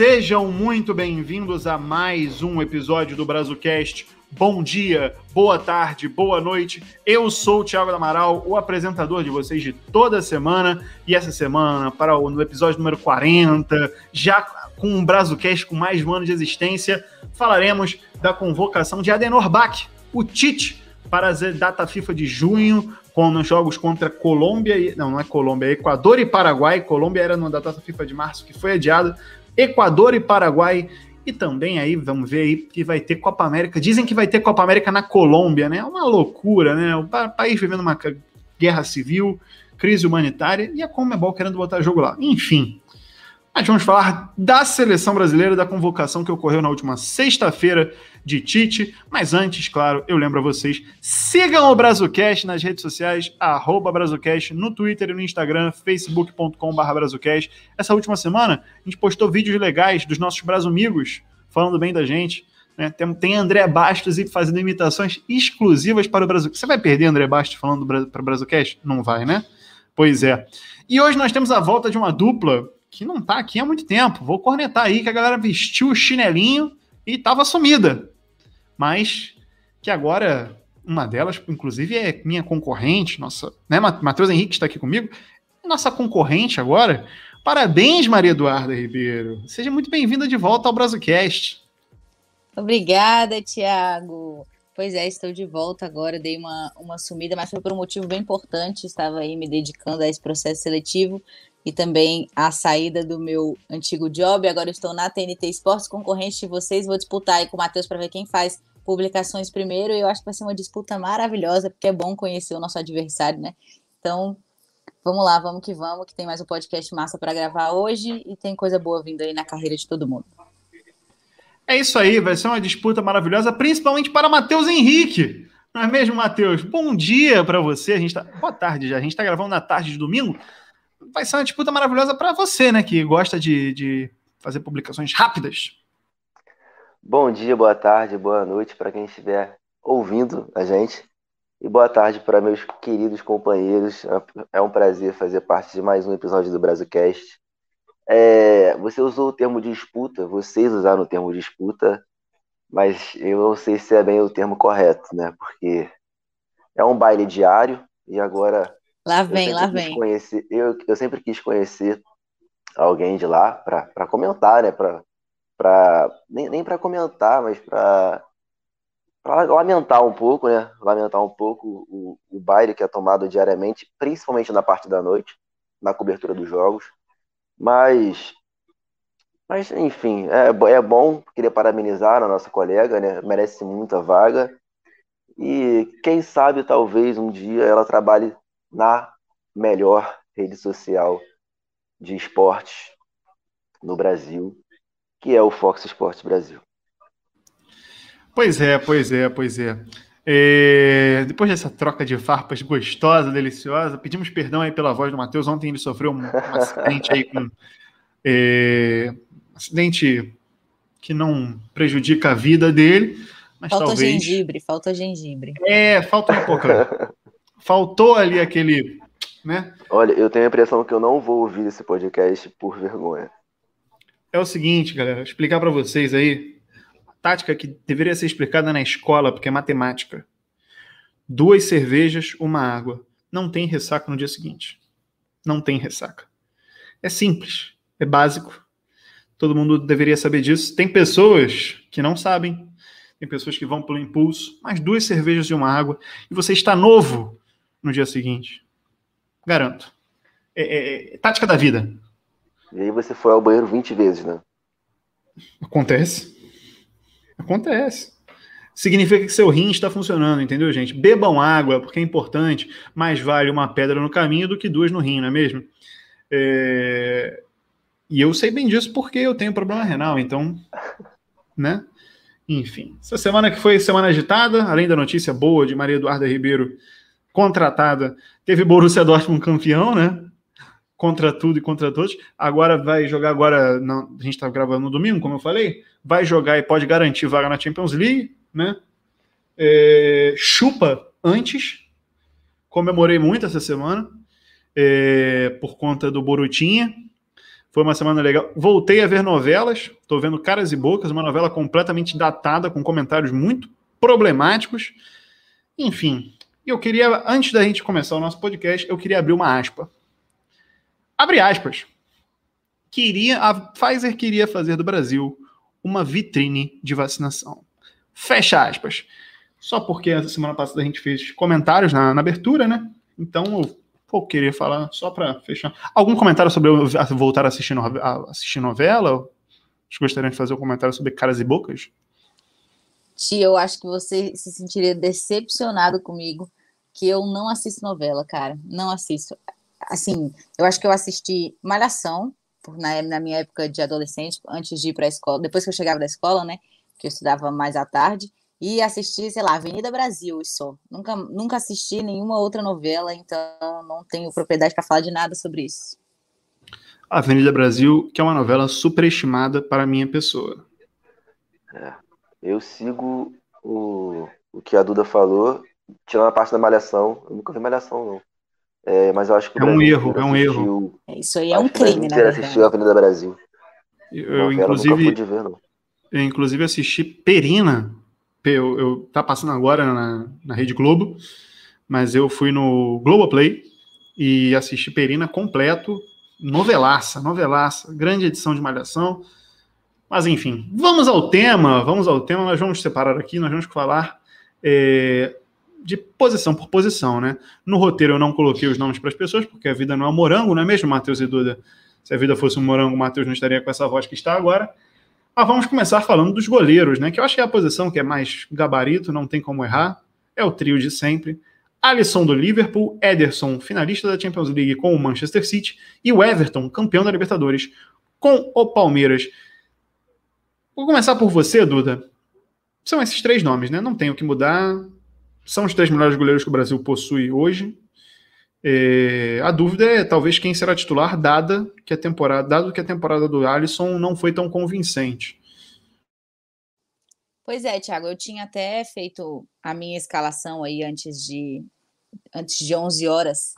Sejam muito bem-vindos a mais um episódio do Brazucast. Bom dia, boa tarde, boa noite. Eu sou o Thiago Amaral, o apresentador de vocês de toda semana. E essa semana, para o no episódio número 40, já com um Brazucast com mais um ano de existência, falaremos da convocação de Adenor Bach, o Tite, para a data FIFA de junho, com os jogos contra Colômbia e. Não, não é Colômbia, é Equador e Paraguai. Colômbia era numa data FIFA de março que foi adiada. Equador e Paraguai. E também aí, vamos ver aí, que vai ter Copa América. Dizem que vai ter Copa América na Colômbia, né? É uma loucura, né? O país vivendo uma guerra civil, crise humanitária e a Comebol querendo botar jogo lá. Enfim, mas vamos falar da seleção brasileira, da convocação que ocorreu na última sexta-feira de Tite. Mas antes, claro, eu lembro a vocês: sigam o Brazucast nas redes sociais, arroba Brazucast, no Twitter e no Instagram, facebook.com.br. Essa última semana, a gente postou vídeos legais dos nossos Brazumigos falando bem da gente. Né? Tem, tem André Bastos e fazendo imitações exclusivas para o Brasil. Você vai perder André Bastos falando para o Brazucast? Não vai, né? Pois é. E hoje nós temos a volta de uma dupla que não tá aqui há muito tempo. Vou cornetar aí que a galera vestiu o chinelinho e tava sumida. Mas que agora uma delas, inclusive, é minha concorrente, nossa, né, Matheus Henrique está aqui comigo, nossa concorrente agora. Parabéns, Maria Eduarda Ribeiro. Seja muito bem-vinda de volta ao Brazucast. Obrigada, Tiago. Pois é, estou de volta agora, dei uma, uma sumida, mas foi por um motivo bem importante, estava aí me dedicando a esse processo seletivo e também a saída do meu antigo job. Agora estou na TNT Esportes, concorrente de vocês. Vou disputar aí com o Matheus para ver quem faz publicações primeiro. Eu acho que vai ser uma disputa maravilhosa, porque é bom conhecer o nosso adversário, né? Então, vamos lá, vamos que vamos, que tem mais um podcast massa para gravar hoje e tem coisa boa vindo aí na carreira de todo mundo. É isso aí, vai ser uma disputa maravilhosa, principalmente para Matheus Henrique. Não é mesmo, Matheus? Bom dia para você. A gente tá... Boa tarde já. A gente está gravando na tarde de domingo vai ser uma disputa maravilhosa para você, né, que gosta de, de fazer publicações rápidas. Bom dia, boa tarde, boa noite para quem estiver ouvindo a gente. E boa tarde para meus queridos companheiros. É um prazer fazer parte de mais um episódio do Brasilcast. É, você usou o termo disputa, vocês usaram o termo disputa, mas eu não sei se é bem o termo correto, né? Porque é um baile diário e agora Lá vem, lá vem. Conhecer, eu, eu sempre quis conhecer alguém de lá para comentar, né? Pra, pra, nem nem para comentar, mas para lamentar um pouco, né? Lamentar um pouco o, o baile que é tomado diariamente, principalmente na parte da noite, na cobertura dos jogos. Mas, mas enfim, é, é bom. Queria parabenizar a nossa colega, né? Merece muita vaga. E quem sabe, talvez um dia ela trabalhe na melhor rede social de esportes no Brasil, que é o Fox Sports Brasil. Pois é, pois é, pois é. é. depois dessa troca de farpas gostosa, deliciosa, pedimos perdão aí pela voz do Matheus. Ontem ele sofreu um, acidente aí com. É, um acidente que não prejudica a vida dele. Mas falta talvez... gengibre, falta gengibre. É, falta um pouco. Faltou ali aquele, né? Olha, eu tenho a impressão que eu não vou ouvir esse podcast por vergonha. É o seguinte, galera, explicar para vocês aí, tática que deveria ser explicada na escola, porque é matemática. Duas cervejas, uma água. Não tem ressaca no dia seguinte. Não tem ressaca. É simples, é básico. Todo mundo deveria saber disso. Tem pessoas que não sabem, tem pessoas que vão pelo impulso, mas duas cervejas e uma água, e você está novo, no dia seguinte. Garanto. É, é, é, tática da vida. E aí você foi ao banheiro 20 vezes, né? Acontece. Acontece. Significa que seu rim está funcionando, entendeu, gente? Bebam água, porque é importante. Mais vale uma pedra no caminho do que duas no rim, não é mesmo? É... E eu sei bem disso porque eu tenho problema renal, então, né? Enfim, essa semana que foi semana agitada, além da notícia boa de Maria Eduarda Ribeiro contratada. Teve Borussia Dortmund campeão, né? Contra tudo e contra todos. Agora vai jogar agora, não, a gente está gravando no domingo, como eu falei, vai jogar e pode garantir vaga na Champions League, né? É, chupa antes. Comemorei muito essa semana é, por conta do Borutinha. Foi uma semana legal. Voltei a ver novelas. Estou vendo Caras e Bocas, uma novela completamente datada, com comentários muito problemáticos. Enfim, eu queria, antes da gente começar o nosso podcast, eu queria abrir uma aspa. Abre aspas. Queria, a Pfizer queria fazer do Brasil uma vitrine de vacinação. Fecha aspas. Só porque a semana passada a gente fez comentários na, na abertura, né? Então eu vou querer falar só para fechar. Algum comentário sobre eu voltar a assistir, no, a assistir novela? Vocês gostariam de fazer um comentário sobre caras e bocas? Tia, eu acho que você se sentiria decepcionado comigo que eu não assisto novela, cara. Não assisto. Assim, eu acho que eu assisti Malhação, na, na minha época de adolescente, antes de ir para a escola, depois que eu chegava da escola, né? Que eu estudava mais à tarde e assisti, sei lá, Avenida Brasil só. Nunca, nunca assisti nenhuma outra novela, então não tenho propriedade para falar de nada sobre isso. Avenida Brasil, que é uma novela superestimada para a minha pessoa. É, eu sigo o, o que a Duda falou, tirando a parte da Malhação. Eu nunca vi Malhação, não. É, mas eu acho que é um erro, é um erro. É, isso aí é um crime, né? assistiu a Avenida Brasil. Eu, eu inclusive, ver, eu, inclusive, assisti Perina, eu, eu tá passando agora na, na Rede Globo, mas eu fui no Globoplay e assisti Perina completo, novelaça, novelaça, grande edição de Malhação. Mas enfim, vamos ao tema, vamos ao tema, nós vamos separar aqui, nós vamos falar é, de posição por posição, né? No roteiro eu não coloquei os nomes para as pessoas, porque a vida não é morango, não é mesmo, Matheus e Duda? Se a vida fosse um morango, o Matheus não estaria com essa voz que está agora. Mas vamos começar falando dos goleiros, né? Que eu acho que é a posição que é mais gabarito, não tem como errar. É o trio de sempre. Alisson do Liverpool, Ederson, finalista da Champions League com o Manchester City, e o Everton, campeão da Libertadores, com o Palmeiras. Vou começar por você, Duda. São esses três nomes, né? Não tem o que mudar. São os três melhores goleiros que o Brasil possui hoje. É, a dúvida é talvez quem será titular, dada que a temporada, dado que a temporada do Alisson não foi tão convincente. Pois é, Thiago, eu tinha até feito a minha escalação aí antes de antes de 11 horas,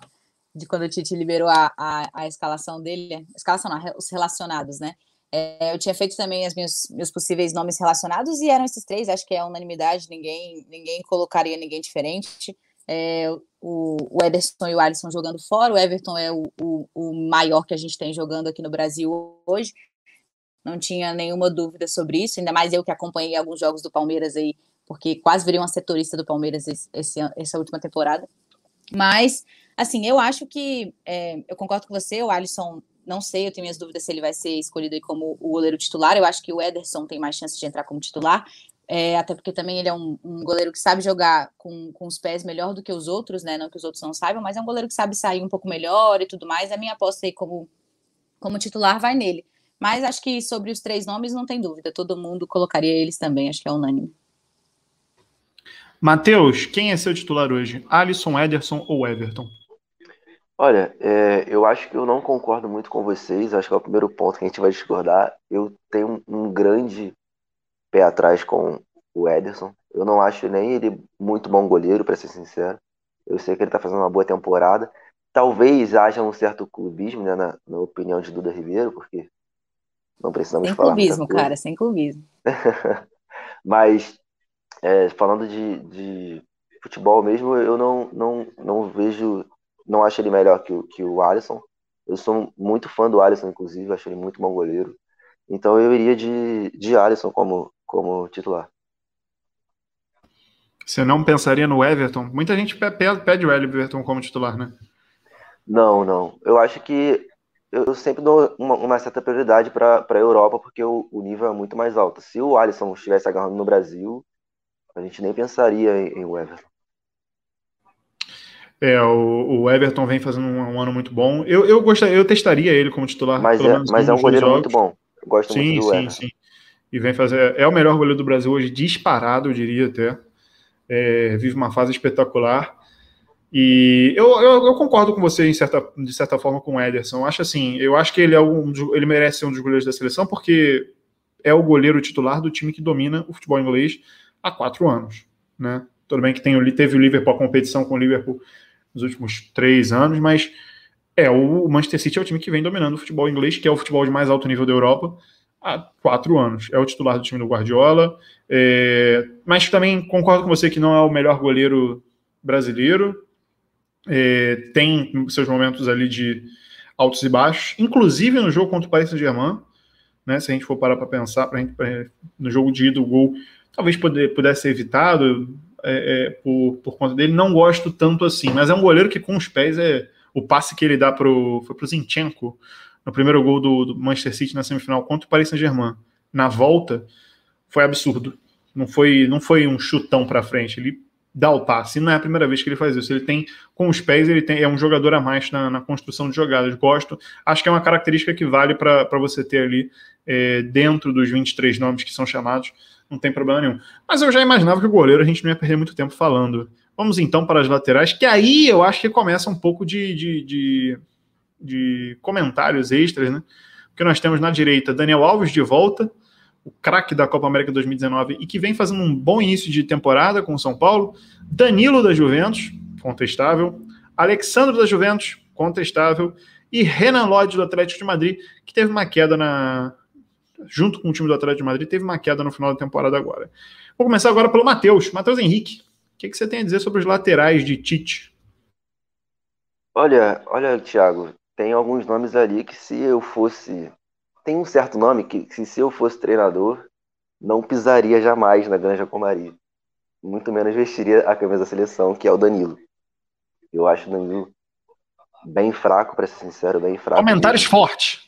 de quando o Tite liberou a, a, a escalação dele, escalação não, os relacionados, né? É, eu tinha feito também os meus, meus possíveis nomes relacionados e eram esses três, acho que é unanimidade, ninguém ninguém colocaria ninguém diferente. É, o, o Ederson e o Alisson jogando fora, o Everton é o, o, o maior que a gente tem jogando aqui no Brasil hoje, não tinha nenhuma dúvida sobre isso, ainda mais eu que acompanhei alguns jogos do Palmeiras aí, porque quase virei uma setorista do Palmeiras esse, esse essa última temporada. Mas, assim, eu acho que, é, eu concordo com você, o Alisson, não sei, eu tenho minhas dúvidas se ele vai ser escolhido como o goleiro titular, eu acho que o Ederson tem mais chance de entrar como titular, é, até porque também ele é um, um, goleiro que sabe jogar com, com os pés melhor do que os outros, né? Não que os outros não saibam, mas é um goleiro que sabe sair um pouco melhor e tudo mais. A minha aposta aí como, como titular vai nele. Mas acho que sobre os três nomes não tem dúvida. Todo mundo colocaria eles também, acho que é unânime. Matheus, quem é seu titular hoje? Alisson, Ederson ou Everton? Olha, é, eu acho que eu não concordo muito com vocês. Acho que é o primeiro ponto que a gente vai discordar. Eu tenho um, um grande pé atrás com o Ederson. Eu não acho nem ele muito bom goleiro, para ser sincero. Eu sei que ele está fazendo uma boa temporada. Talvez haja um certo clubismo, né, na, na opinião de Duda Ribeiro, porque não precisamos sem falar. Sem clubismo, cara, sem clubismo. Mas, é, falando de, de, futebol mesmo, eu não, não, não vejo, não acho ele melhor que o, que o Alisson. Eu sou muito fã do Alisson, inclusive, acho ele muito bom goleiro. Então eu iria de, de Alisson como, como titular. Você não pensaria no Everton? Muita gente pede o Everton como titular, né? Não, não. Eu acho que eu sempre dou uma, uma certa prioridade para a Europa, porque o, o, nível é muito mais alto. Se o Alisson estivesse agarrando no Brasil, a gente nem pensaria em, em o Everton. É, o, o, Everton vem fazendo um, um, ano muito bom. Eu, eu gostaria, eu testaria ele como titular. Mas é, mas é um goleiro jogos. muito bom. Eu gosto sim, muito do sim, Everton. Sim, sim e vem fazer. É o melhor goleiro do Brasil hoje, disparado, eu diria até. É, vive uma fase espetacular. E eu, eu, eu, concordo com você em certa, de certa forma com o Ederson. acho assim, eu acho que ele é um, ele merece ser um dos goleiros da seleção porque é o goleiro titular do time que domina o futebol inglês há quatro anos, né? Tudo bem que tem, teve o Liverpool a competição com o Liverpool nos últimos três anos, mas É, o Manchester City é o time que vem dominando o futebol inglês, que é o futebol de mais alto nível da Europa, há quatro anos. É o titular do time do Guardiola, é, mas também concordo com você que não é o melhor goleiro brasileiro. É, tem seus momentos ali de altos e baixos, inclusive no jogo contra o Paris Saint-Germain, né, se a gente for parar para pensar, pra gente, pra, no jogo de ida, o gol talvez poder, pudesse ser evitado é, é, por, por conta dele. Não gosto tanto assim, mas é um goleiro que com os pés é o passe que ele dá pro, foi pro Zinchenko no primeiro gol do, do Manchester City na semifinal contra o Paris Saint-Germain. Na volta foi absurdo. Não foi, não foi um chutão para frente. Ele dá o passe. Não é a primeira vez que ele faz isso. Ele tem, com os pés, ele tem, é um jogador a mais na, na construção de jogadas. Gosto. Acho que é uma característica que vale para você ter ali é, dentro dos 23 nomes que são chamados. Não tem problema nenhum. Mas eu já imaginava que o goleiro a gente não ia perder muito tempo falando. Vamos então para as laterais, que aí eu acho que começa um pouco de, de, de, de comentários extras, né? Porque nós temos na direita Daniel Alves de volta, o craque da Copa América 2019 e que vem fazendo um bom início de temporada com o São Paulo. Danilo da Juventus, contestável. Alexandre da Juventus, contestável. E Renan Lodge do Atlético de Madrid, que teve uma queda na. Junto com o time do Atlético de Madrid, teve uma queda no final da temporada agora. Vou começar agora pelo Matheus. Matheus Henrique, que, que você tem a dizer sobre os laterais de Tite? Olha, olha, Thiago, tem alguns nomes ali que se eu fosse. Tem um certo nome que, que se eu fosse treinador, não pisaria jamais na Granja Comari. Muito menos vestiria a camisa da seleção, que é o Danilo. Eu acho o Danilo bem fraco, para ser sincero, bem fraco. Comentários fortes.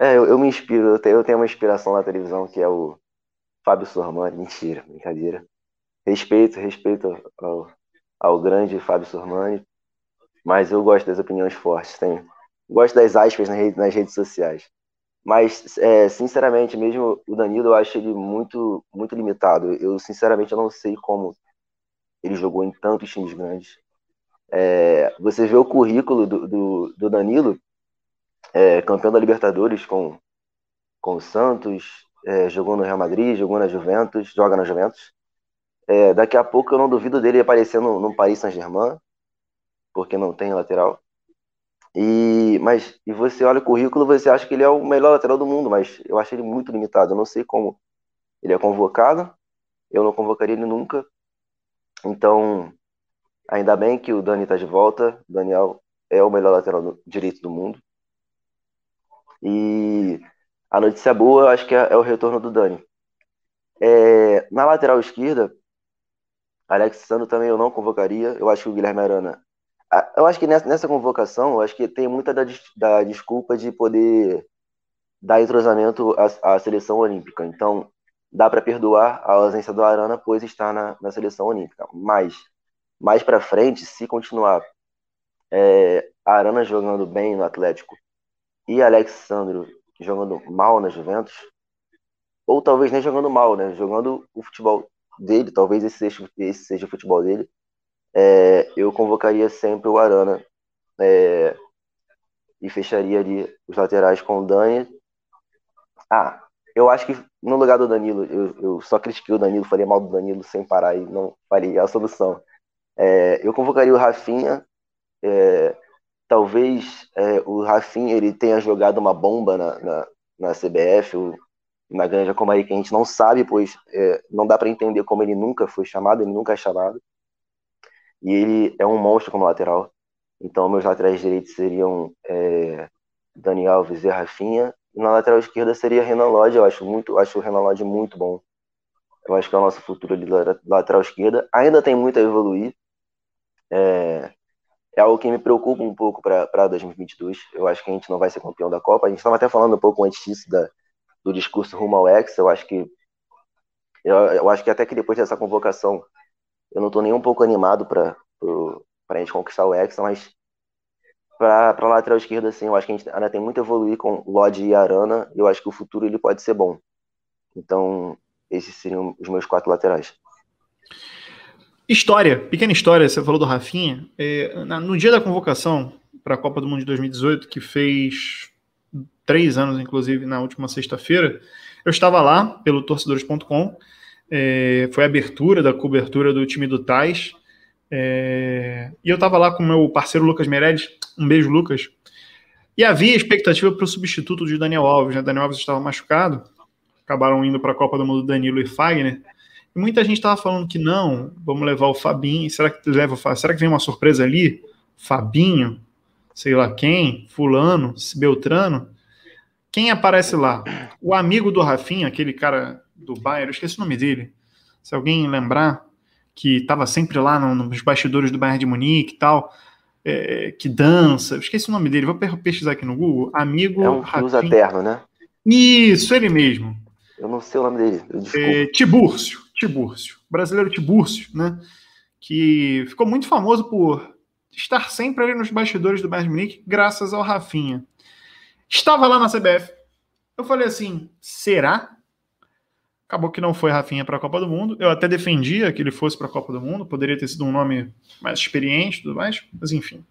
É, eu, eu, me inspiro, eu tenho, eu tenho uma inspiração na televisão que é o Fábio Sormani. Mentira, brincadeira. Respeito, respeito ao, ao grande Fábio Sormani, mas eu gosto das opiniões fortes, tem, gosto das aspas nas redes, nas redes sociais. Mas, é, sinceramente, mesmo o Danilo, eu acho ele muito, muito limitado. Eu, sinceramente, eu não sei como ele jogou em tantos times grandes. É, você vê o currículo do, do, do Danilo, é, campeão da Libertadores com, com o Santos, é, jogou no Real Madrid, jogou na Juventus, joga na Juventus. É, daqui a pouco eu não duvido dele aparecer no, no Paris Saint-Germain, porque não tem lateral. E, mas, e você olha o currículo, você acha que ele é o melhor lateral do mundo, mas eu acho ele muito limitado. Eu não sei como ele é convocado, eu não convocaria ele nunca. Então, ainda bem que o Dani está de volta. O Daniel é o melhor lateral direito do mundo. E a notícia boa, eu acho que é, é o retorno do Dani. É, na lateral esquerda, Alexandre também eu não convocaria. Eu acho que o Guilherme Arana. Eu acho que nessa, nessa convocação, eu acho que tem muita da, da desculpa de poder dar entrosamento à, à seleção olímpica. Então, dá para perdoar a ausência do Arana, pois está na, na seleção olímpica. Mas, mais para frente, se continuar é, Arana jogando bem no Atlético e Alexandre jogando mal na Juventus, ou talvez nem jogando mal, né? Jogando o futebol dele, talvez esse seja, esse seja o futebol dele, é, eu convocaria sempre o Arana é, e fecharia ali os laterais com o Dani. Ah, eu acho que no lugar do Danilo, eu, eu só critiquei o Danilo, falei mal do Danilo sem parar e não faria a solução. É, eu convocaria o Rafinha. É, talvez é, o Rafinha ele tenha jogado uma bomba na, na, na CBF. Na Granja Comari que a gente não sabe, pois é, não dá para entender como ele nunca foi chamado, ele nunca é chamado. E ele é um monstro como lateral. Então, meus laterais direitos seriam é, Dani Alves e Rafinha. E na lateral esquerda seria Renan Lodge. Eu acho, muito, acho o Renan Lodge muito bom. Eu acho que é o nosso futuro da lateral esquerda. Ainda tem muito a evoluir. É, é algo que me preocupa um pouco para 2022. Eu acho que a gente não vai ser campeão da Copa. A gente estava até falando um pouco antes disso da, do discurso rumo ao ex, eu acho que eu, eu acho que até que depois dessa convocação eu não estou nem um pouco animado para a gente conquistar o Hexa, mas para a lateral esquerda, assim, eu acho que a gente ainda tem muito a evoluir com Lodge e Arana, eu acho que o futuro ele pode ser bom. Então, esses seriam os meus quatro laterais. História, pequena história, você falou do Rafinha. É, no dia da convocação para a Copa do Mundo de 2018, que fez três anos, inclusive, na última sexta-feira, eu estava lá pelo torcedores.com, é, foi a abertura da cobertura do time do Tais, É... E eu estava lá com meu parceiro Lucas Meirelles, um beijo, Lucas. E havia expectativa para o substituto de Daniel Alves, né? Daniel Alves estava machucado, acabaram indo para a Copa do Mundo Danilo e Fagner. E muita gente estava falando que não, vamos levar o Fabinho. Será que leva o Será que vem uma surpresa ali? Fabinho, sei lá quem, Fulano, Beltrano. Quem aparece lá? O amigo do Rafinha, aquele cara do Bayern, eu esqueci o nome dele. Se alguém lembrar, que estava sempre lá nos bastidores do Bayern de Munique e tal, é, que dança, eu esqueci o nome dele, vou pesquisar aqui no Google. Amigo. É um que usa terno, né? Isso, ele mesmo. Eu não sei o nome dele. É, Tibúrcio, Tibúrcio, brasileiro Tibúrcio, né? Que ficou muito famoso por estar sempre ali nos bastidores do Bayern Munique, graças ao Rafinha. Estava lá na CBF. Eu falei assim: será? Acabou que não foi Rafinha para a Copa do Mundo. Eu até defendia que ele fosse para a Copa do Mundo, poderia ter sido um nome mais experiente e tudo mais, mas enfim.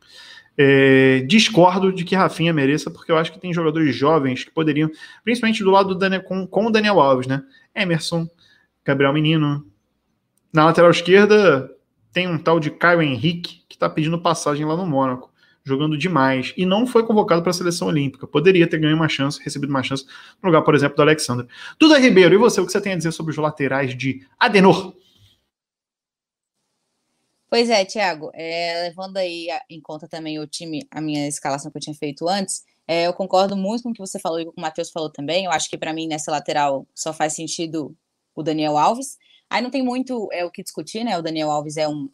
É, discordo de que Rafinha mereça, porque eu acho que tem jogadores jovens que poderiam, principalmente do lado do Daniel, com, com o Daniel Alves, né? Emerson, Gabriel Menino. Na lateral esquerda tem um tal de Caio Henrique que está pedindo passagem lá no Mônaco, jogando demais e não foi convocado para a seleção olímpica. Poderia ter ganho uma chance, recebido uma chance no lugar, por exemplo, do Alexandre. Duda Ribeiro, e você, o que você tem a dizer sobre os laterais de Adenor? Pois é, Thiago, é, levando aí em conta também o time, a minha escalação que eu tinha feito antes, é, eu concordo muito com o que você falou e com o Matheus falou também. Eu acho que para mim nessa lateral só faz sentido o Daniel Alves. Aí não tem muito é, o que discutir, né? O Daniel Alves é um,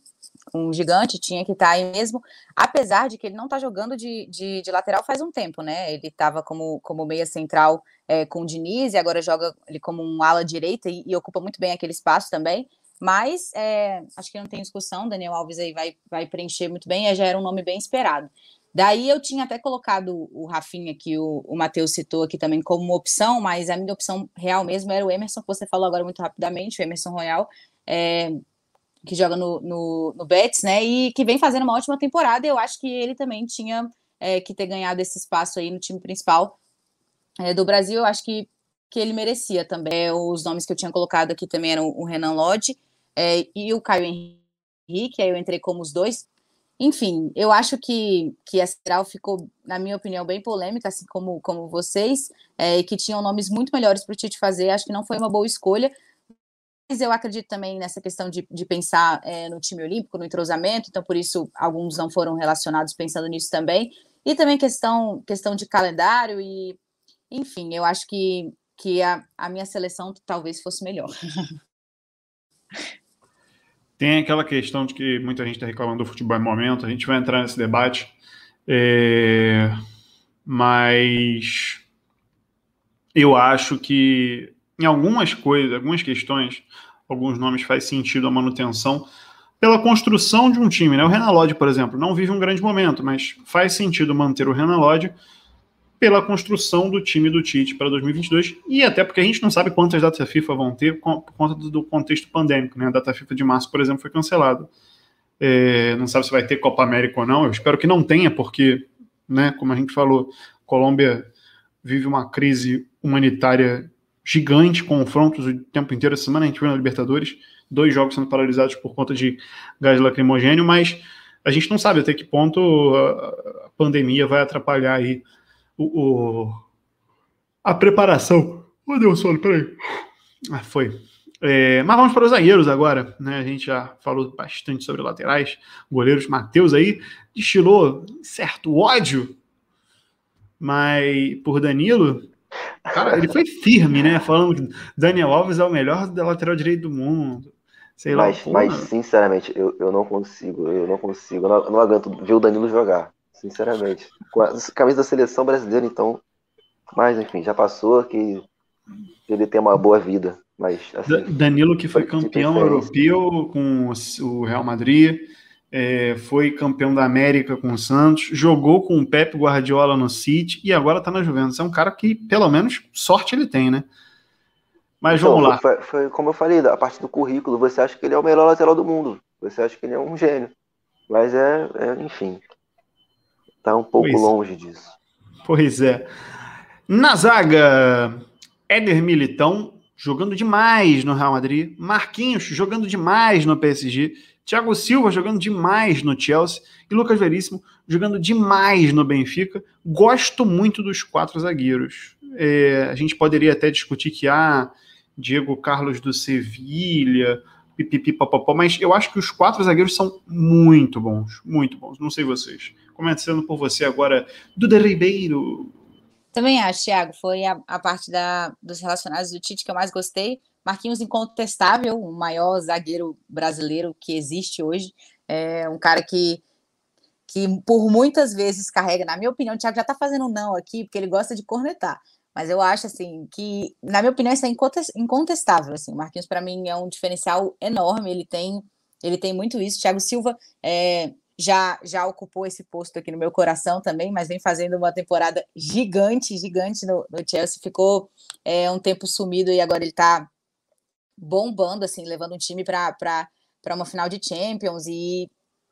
um gigante, tinha que estar tá aí mesmo, apesar de que ele não está jogando de, de, de, lateral faz um tempo, né? Ele estava como, como meia central é, com o Diniz e agora joga ele como um ala direita e, e ocupa muito bem aquele espaço também. Mas é, acho que não tem discussão, Daniel Alves aí vai, vai preencher muito bem, já era um nome bem esperado. Daí eu tinha até colocado o Rafinha, que o, o Matheus citou aqui também, como uma opção, mas a minha opção real mesmo era o Emerson, que você falou agora muito rapidamente, o Emerson Royal, é, que joga no, no, no, Betis, né? E que vem fazendo uma ótima temporada. Eu acho que ele também tinha é, que ter ganhado esse espaço aí no time principal é, do Brasil. Eu acho que, que ele merecia também. É, os nomes que eu tinha colocado aqui também eram o Renan Lodge é, e o Caio Henrique, aí eu entrei como os dois. Enfim, eu acho que, que a Central ficou, na minha opinião, bem polêmica, assim como, como vocês, é, que tinham nomes muito melhores para o Tite fazer. Acho que não foi uma boa escolha. Mas eu acredito também nessa questão de, de pensar é, no time olímpico, no entrosamento, então por isso alguns não foram relacionados pensando nisso também. E também questão, questão de calendário e, enfim, eu acho que, que a, a minha seleção talvez fosse melhor. Tem aquela questão de que muita gente está reclamando do futebol em momento, a gente vai entrar nesse debate, é... mas eu acho que em algumas coisas, algumas questões, alguns nomes faz sentido a manutenção pela construção de um time. Né? O Renan Lodge, por exemplo, não vive um grande momento, mas faz sentido manter o Renan Lodge pela construção do time do Tite para 2022 e até porque a gente não sabe quantas datas FIFA vão ter por conta do contexto pandêmico. Né? A data FIFA de março, por exemplo, foi cancelada. É, não sabe se vai ter Copa América ou não. Eu espero que não tenha, porque, né, como a gente falou, Colômbia vive uma crise humanitária gigante, confrontos o tempo inteiro. Essa semana a gente viu na Libertadores dois jogos sendo paralisados por conta de gás lacrimogênio, mas a gente não sabe até que ponto a pandemia vai atrapalhar aí o, o a preparação. Oh, deu sono, peraí. Ah, foi. É, mas vamos para os zagueiros agora, né? A gente já falou bastante sobre laterais, goleiros. Matheus aí destilou certo ódio, mas por Danilo, cara, ele foi firme, né? Falando que Daniel Alves é o melhor da lateral direito do mundo. Sei mas, lá, mas sinceramente, eu, eu não consigo, eu não consigo, eu não, eu não aguento ver o Danilo jogar sinceramente. Com a camisa da seleção brasileira, então. Mas, enfim, já passou que ele tem uma boa vida. Mas, assim, Danilo, que foi campeão europeu com o Real Madrid, é, foi campeão da América com o Santos, jogou com o Pep Guardiola no City e agora tá na Juventus. É um cara que, pelo menos, sorte ele tem, né? Mas então, vamos lá. Foi, foi, como eu falei, a parte do currículo, você acha que ele é o melhor lateral do mundo. Você acha que ele é um gênio. Mas é, é enfim, Tá um pouco pois. longe disso. Pois é. Na zaga, Éder Militão jogando demais no Real Madrid, Marquinhos jogando demais no PSG Thiago Silva jogando demais no Chelsea e Lucas Veríssimo jogando demais no Benfica. Gosto muito dos quatro zagueiros. É, a gente poderia até discutir que há ah, Diego Carlos do Sevilha, pipipi, papapó, mas eu acho que os quatro zagueiros são muito bons, muito bons. Não sei vocês. Começando por você agora, Duda Ribeiro. Também acho, Thiago, foi a, a parte da, dos relacionados do Tite que eu mais gostei. Marquinhos incontestável, o maior zagueiro brasileiro que existe hoje. É um cara que, que por muitas vezes carrega, na minha opinião, o Thiago já está fazendo não aqui, porque ele gosta de cornetar. Mas eu acho assim que, na minha opinião, isso é incontestável. Assim, o Marquinhos, para mim, é um diferencial enorme. Ele tem, ele tem muito isso. Thiago Silva é, já já ocupou esse posto aqui no meu coração também, mas vem fazendo uma temporada gigante, gigante no, no Chelsea. Ficou é, um tempo sumido e agora ele está bombando, assim, levando um time para uma final de Champions e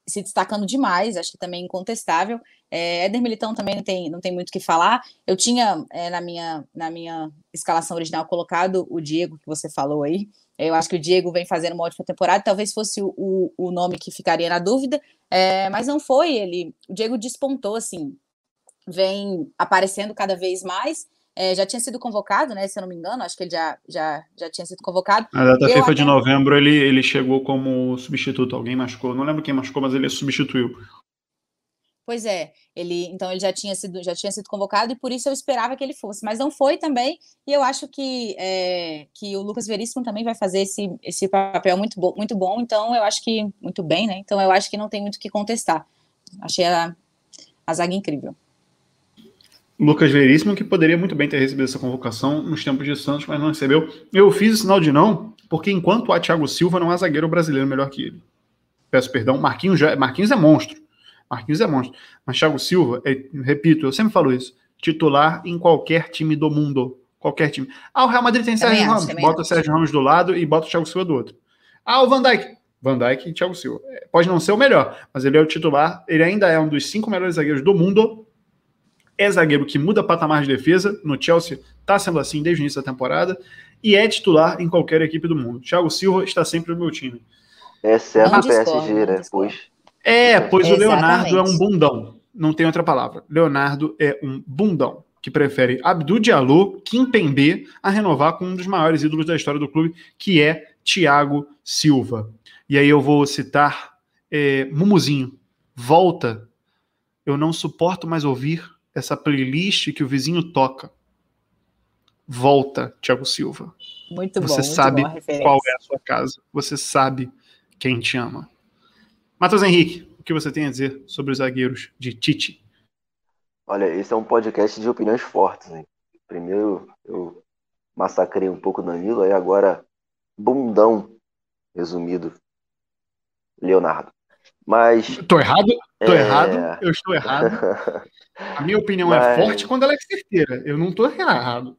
se destacando demais, acho que também incontestável. É, Éder Militão também não tem, não tem muito o que falar. Eu tinha é, na, minha, na minha escalação original colocado o Diego, que você falou aí, eu acho que o Diego vem fazendo uma ótima temporada, talvez fosse o, o, o nome que ficaria na dúvida, é, mas não foi ele. O Diego despontou, assim, vem aparecendo cada vez mais. É, já tinha sido convocado, né? Se eu não me engano, acho que ele já, já, já tinha sido convocado. Na data eu FIFA até... de novembro, ele, ele chegou como substituto. Alguém machucou. Não lembro quem machucou, mas ele substituiu. Pois é, ele então ele já tinha sido já tinha sido convocado e por isso eu esperava que ele fosse, mas não foi também. E eu acho que é, que o Lucas Veríssimo também vai fazer esse, esse papel muito bom, muito bom. Então eu acho que muito bem, né? Então eu acho que não tem muito o que contestar. Achei a, a zaga incrível. Lucas Veríssimo, que poderia muito bem ter recebido essa convocação nos tempos de Santos, mas não recebeu. Eu fiz o sinal de não, porque enquanto há Thiago Silva, não há zagueiro brasileiro melhor que ele. Peço perdão, Marquinhos, já, Marquinhos é monstro. Marquinhos é monstro. Mas Thiago Silva, é, repito, eu sempre falo isso, titular em qualquer time do mundo. Qualquer time. Ah, o Real Madrid tem Sérgio Ramos. Bota o Sérgio Ramos do lado e bota o Thiago Silva do outro. Ah, o Van Dijk. Van Dijk e Thiago Silva. É, pode não ser o melhor, mas ele é o titular. Ele ainda é um dos cinco melhores zagueiros do mundo. É zagueiro que muda patamar de defesa. No Chelsea está sendo assim desde o início da temporada. E é titular em qualquer equipe do mundo. Thiago Silva está sempre no meu time. Exceto o PSG, né? Pois é, pois Exatamente. o Leonardo é um bundão. Não tem outra palavra. Leonardo é um bundão que prefere Abdul Diallo, Kimpembe, a renovar com um dos maiores ídolos da história do clube, que é Thiago Silva. E aí eu vou citar é, Mumuzinho. Volta. Eu não suporto mais ouvir essa playlist que o vizinho toca. Volta, Thiago Silva. Muito bom. Você sabe qual é a sua casa. Você sabe quem te ama. Matheus Henrique, o que você tem a dizer sobre os zagueiros de Tite? Olha, esse é um podcast de opiniões fortes. Hein? Primeiro eu massacrei um pouco o Danilo, aí agora bundão, resumido, Leonardo. Mas. Tô errado? Tô é... errado, eu estou errado. A minha opinião é Mas... é forte quando ela é certeira. Eu não tô errado.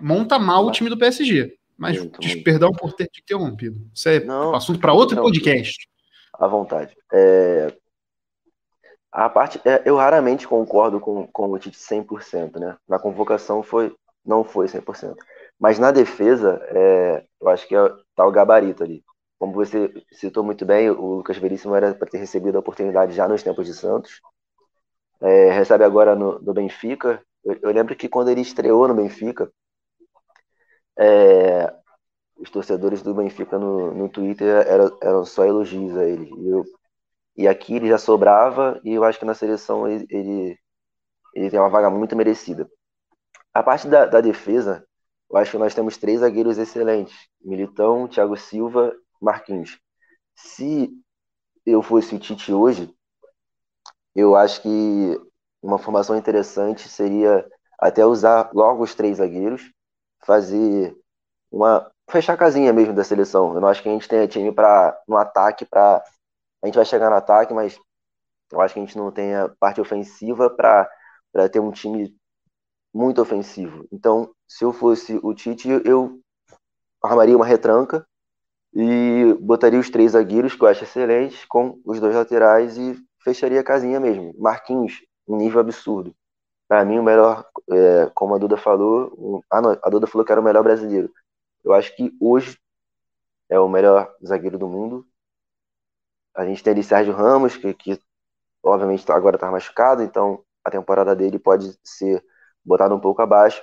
Monta mal Mas... o time do PSG. Mas muito, muito. perdão por ter te interrompido. Isso é não, assunto para outro não, podcast à vontade. É, a parte, é, eu raramente concordo com, com o Tite 100%, né? Na convocação foi, não foi 100%. Mas na defesa, é, eu acho que é, tá o gabarito ali. Como você citou muito bem, o Lucas Veríssimo era para ter recebido a oportunidade já nos tempos de Santos. É, recebe agora no, no Benfica. Eu, eu, lembro que quando ele estreou no Benfica, é, os torcedores do Benfica no, no Twitter eram, eram só elogios a ele. E, eu, e aqui ele já sobrava, e eu acho que na seleção ele, ele, ele tem uma vaga muito merecida. A parte da, da defesa, eu acho que nós temos três zagueiros excelentes: Militão, Thiago Silva, Marquinhos. Se eu fosse o Tite hoje, eu acho que uma formação interessante seria até usar logo os três zagueiros, fazer uma fechar a casinha mesmo da seleção. Eu não acho que a gente tenha time para no ataque para a gente vai chegar no ataque, mas eu acho que a gente não tem a parte ofensiva para ter um time muito ofensivo. Então, se eu fosse o Tite, eu armaria uma retranca e botaria os três zagueiros, que eu acho excelentes, com os dois laterais e fecharia a casinha mesmo. Marquinhos, um nível absurdo. Para mim, o melhor, é, como a Duda falou, a Duda falou que era o melhor brasileiro. Eu acho que hoje é o melhor zagueiro do mundo. a gente tem ali Sérgio Ramos, que, que obviamente agora está machucado, então a temporada dele pode ser botada um pouco abaixo.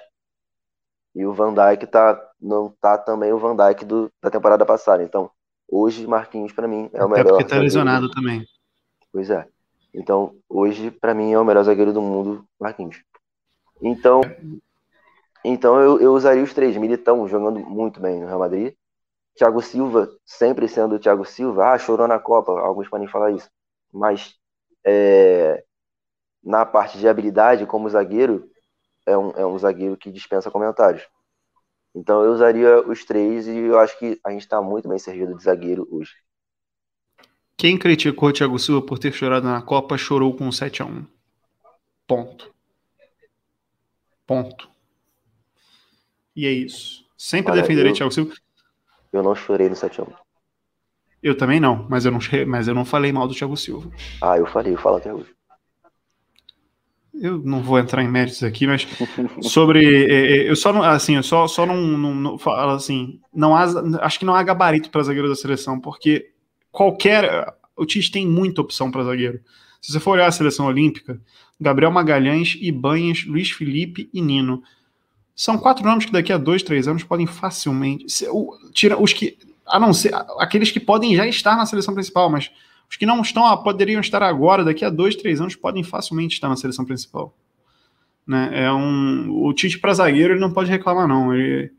E o Van Dijk tá, não tá também o Van Dijk do, da temporada passada. Então, hoje, Marquinhos, para mim, é o Até melhor. porque tá lesionado também. Pois é. Então, hoje, para mim, é o melhor zagueiro do mundo, Marquinhos. Então, então eu, eu usaria os três. Militão jogando muito bem no Real Madrid. Thiago Silva, sempre sendo o Thiago Silva. Ah, chorou na Copa. Alguns podem falar isso. Mas é, na parte de habilidade, como zagueiro, é um, é um zagueiro que dispensa comentários. Então eu usaria os três e eu acho que a gente está muito bem servido de zagueiro hoje. Quem criticou o Thiago Silva por ter chorado na Copa chorou com 7 a 1 Ponto. Ponto. E é isso. Sempre Olha, defenderei eu, Thiago Silva. Eu não chorei no 7 a 1 Eu também não, mas eu não, mas eu não falei mal do Thiago Silva. Ah, eu falei, eu falo até hoje eu não vou entrar em méritos aqui, mas sobre é, é, eu só não assim, eu só, só não, não, não falo assim, não há, acho que não há gabarito para zagueiro da seleção, porque qualquer o Tite tem muita opção para zagueiro. Se você for olhar a seleção olímpica, Gabriel Magalhães, Ibanhas, Luiz Felipe e Nino. São quatro nomes que daqui a dois, três anos podem facilmente. Tira os que. A não ser. Aqueles que podem já estar na seleção principal, mas os que não estão, poderiam estar agora, daqui a dois, três anos, podem facilmente estar na seleção principal. Né? É um, o Tite para zagueiro ele não pode reclamar, não. Ele,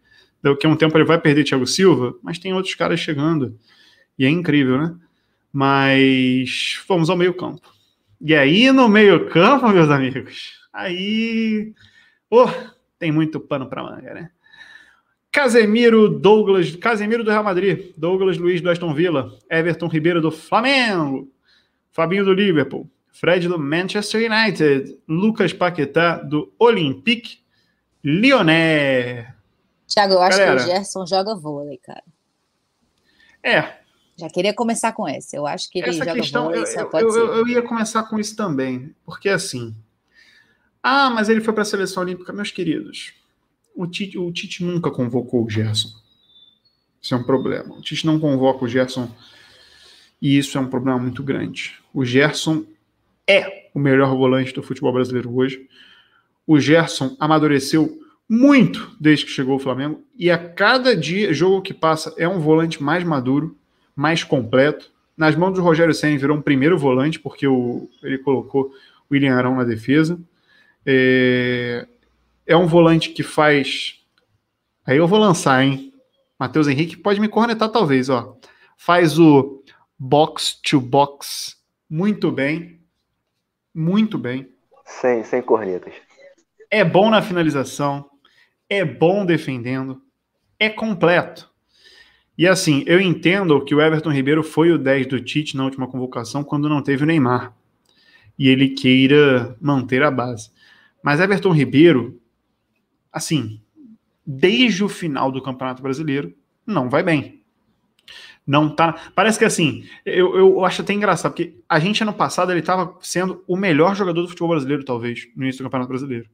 daqui a um tempo ele vai perder Thiago Silva, mas tem outros caras chegando. E é incrível, né? Mas vamos ao meio-campo. E aí, no meio-campo, meus amigos, aí. Oh, tem muito pano para manga, né? Casemiro, Douglas, Casemiro do Real Madrid, Douglas Luiz do Aston Villa, Everton Ribeiro do Flamengo, Fabinho do Liverpool, Fred do Manchester United, Lucas Paquetá do Olympique Lyonnais. Tiago, eu acho Galera, que o Gerson joga vôlei, cara. É. Já queria começar com essa. Eu acho que ele essa joga questão, vôlei, eu, eu, eu, eu ia começar com isso também, porque assim. Ah, mas ele foi para a seleção olímpica, meus queridos o Tite, o Tite nunca convocou o Gerson. Isso é um problema. O Tite não convoca o Gerson e isso é um problema muito grande. O Gerson é o melhor volante do futebol brasileiro hoje. O Gerson amadureceu muito desde que chegou ao Flamengo e a cada dia, jogo que passa, é um volante mais maduro, mais completo. Nas mãos do Rogério Senna virou um primeiro volante porque o, ele colocou o William Arão na defesa. É, é um volante que faz. Aí eu vou lançar, hein? Matheus Henrique pode me cornetar, talvez, ó. Faz o box to box muito bem. Muito bem. Sem, sem cornetas. É bom na finalização. É bom defendendo. É completo. E assim, eu entendo que o Everton Ribeiro foi o 10 do Tite na última convocação quando não teve o Neymar. E ele queira manter a base. Mas Everton Ribeiro assim, desde o final do Campeonato Brasileiro, não vai bem. Não tá. Parece que assim, eu, eu acho até engraçado, porque a gente ano passado ele estava sendo o melhor jogador do futebol brasileiro, talvez, no início do Campeonato Brasileiro.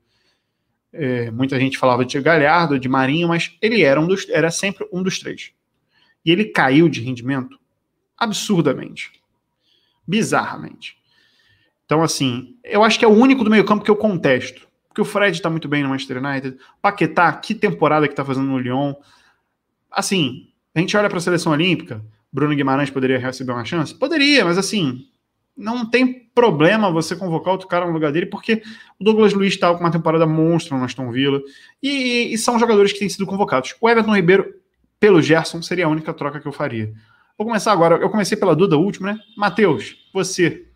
É, muita gente falava de Galhardo, de Marinho, mas ele era, um dos, era sempre um dos três. E ele caiu de rendimento absurdamente. Bizarramente. Então, assim, eu acho que é o único do meio-campo que eu contesto. Porque o Fred está muito bem no Manchester United. Paquetá, que temporada que está fazendo no Lyon. Assim, a gente olha para a seleção olímpica. Bruno Guimarães poderia receber uma chance? Poderia, mas assim, não tem problema você convocar outro cara no lugar dele, porque o Douglas Luiz está com uma temporada monstro no Aston Villa. E, e, são jogadores que têm sido convocados. O Everton Ribeiro, pelo Gerson, seria a única troca que eu faria. Vou começar agora. Eu comecei pela Duda, último, né? Matheus, você.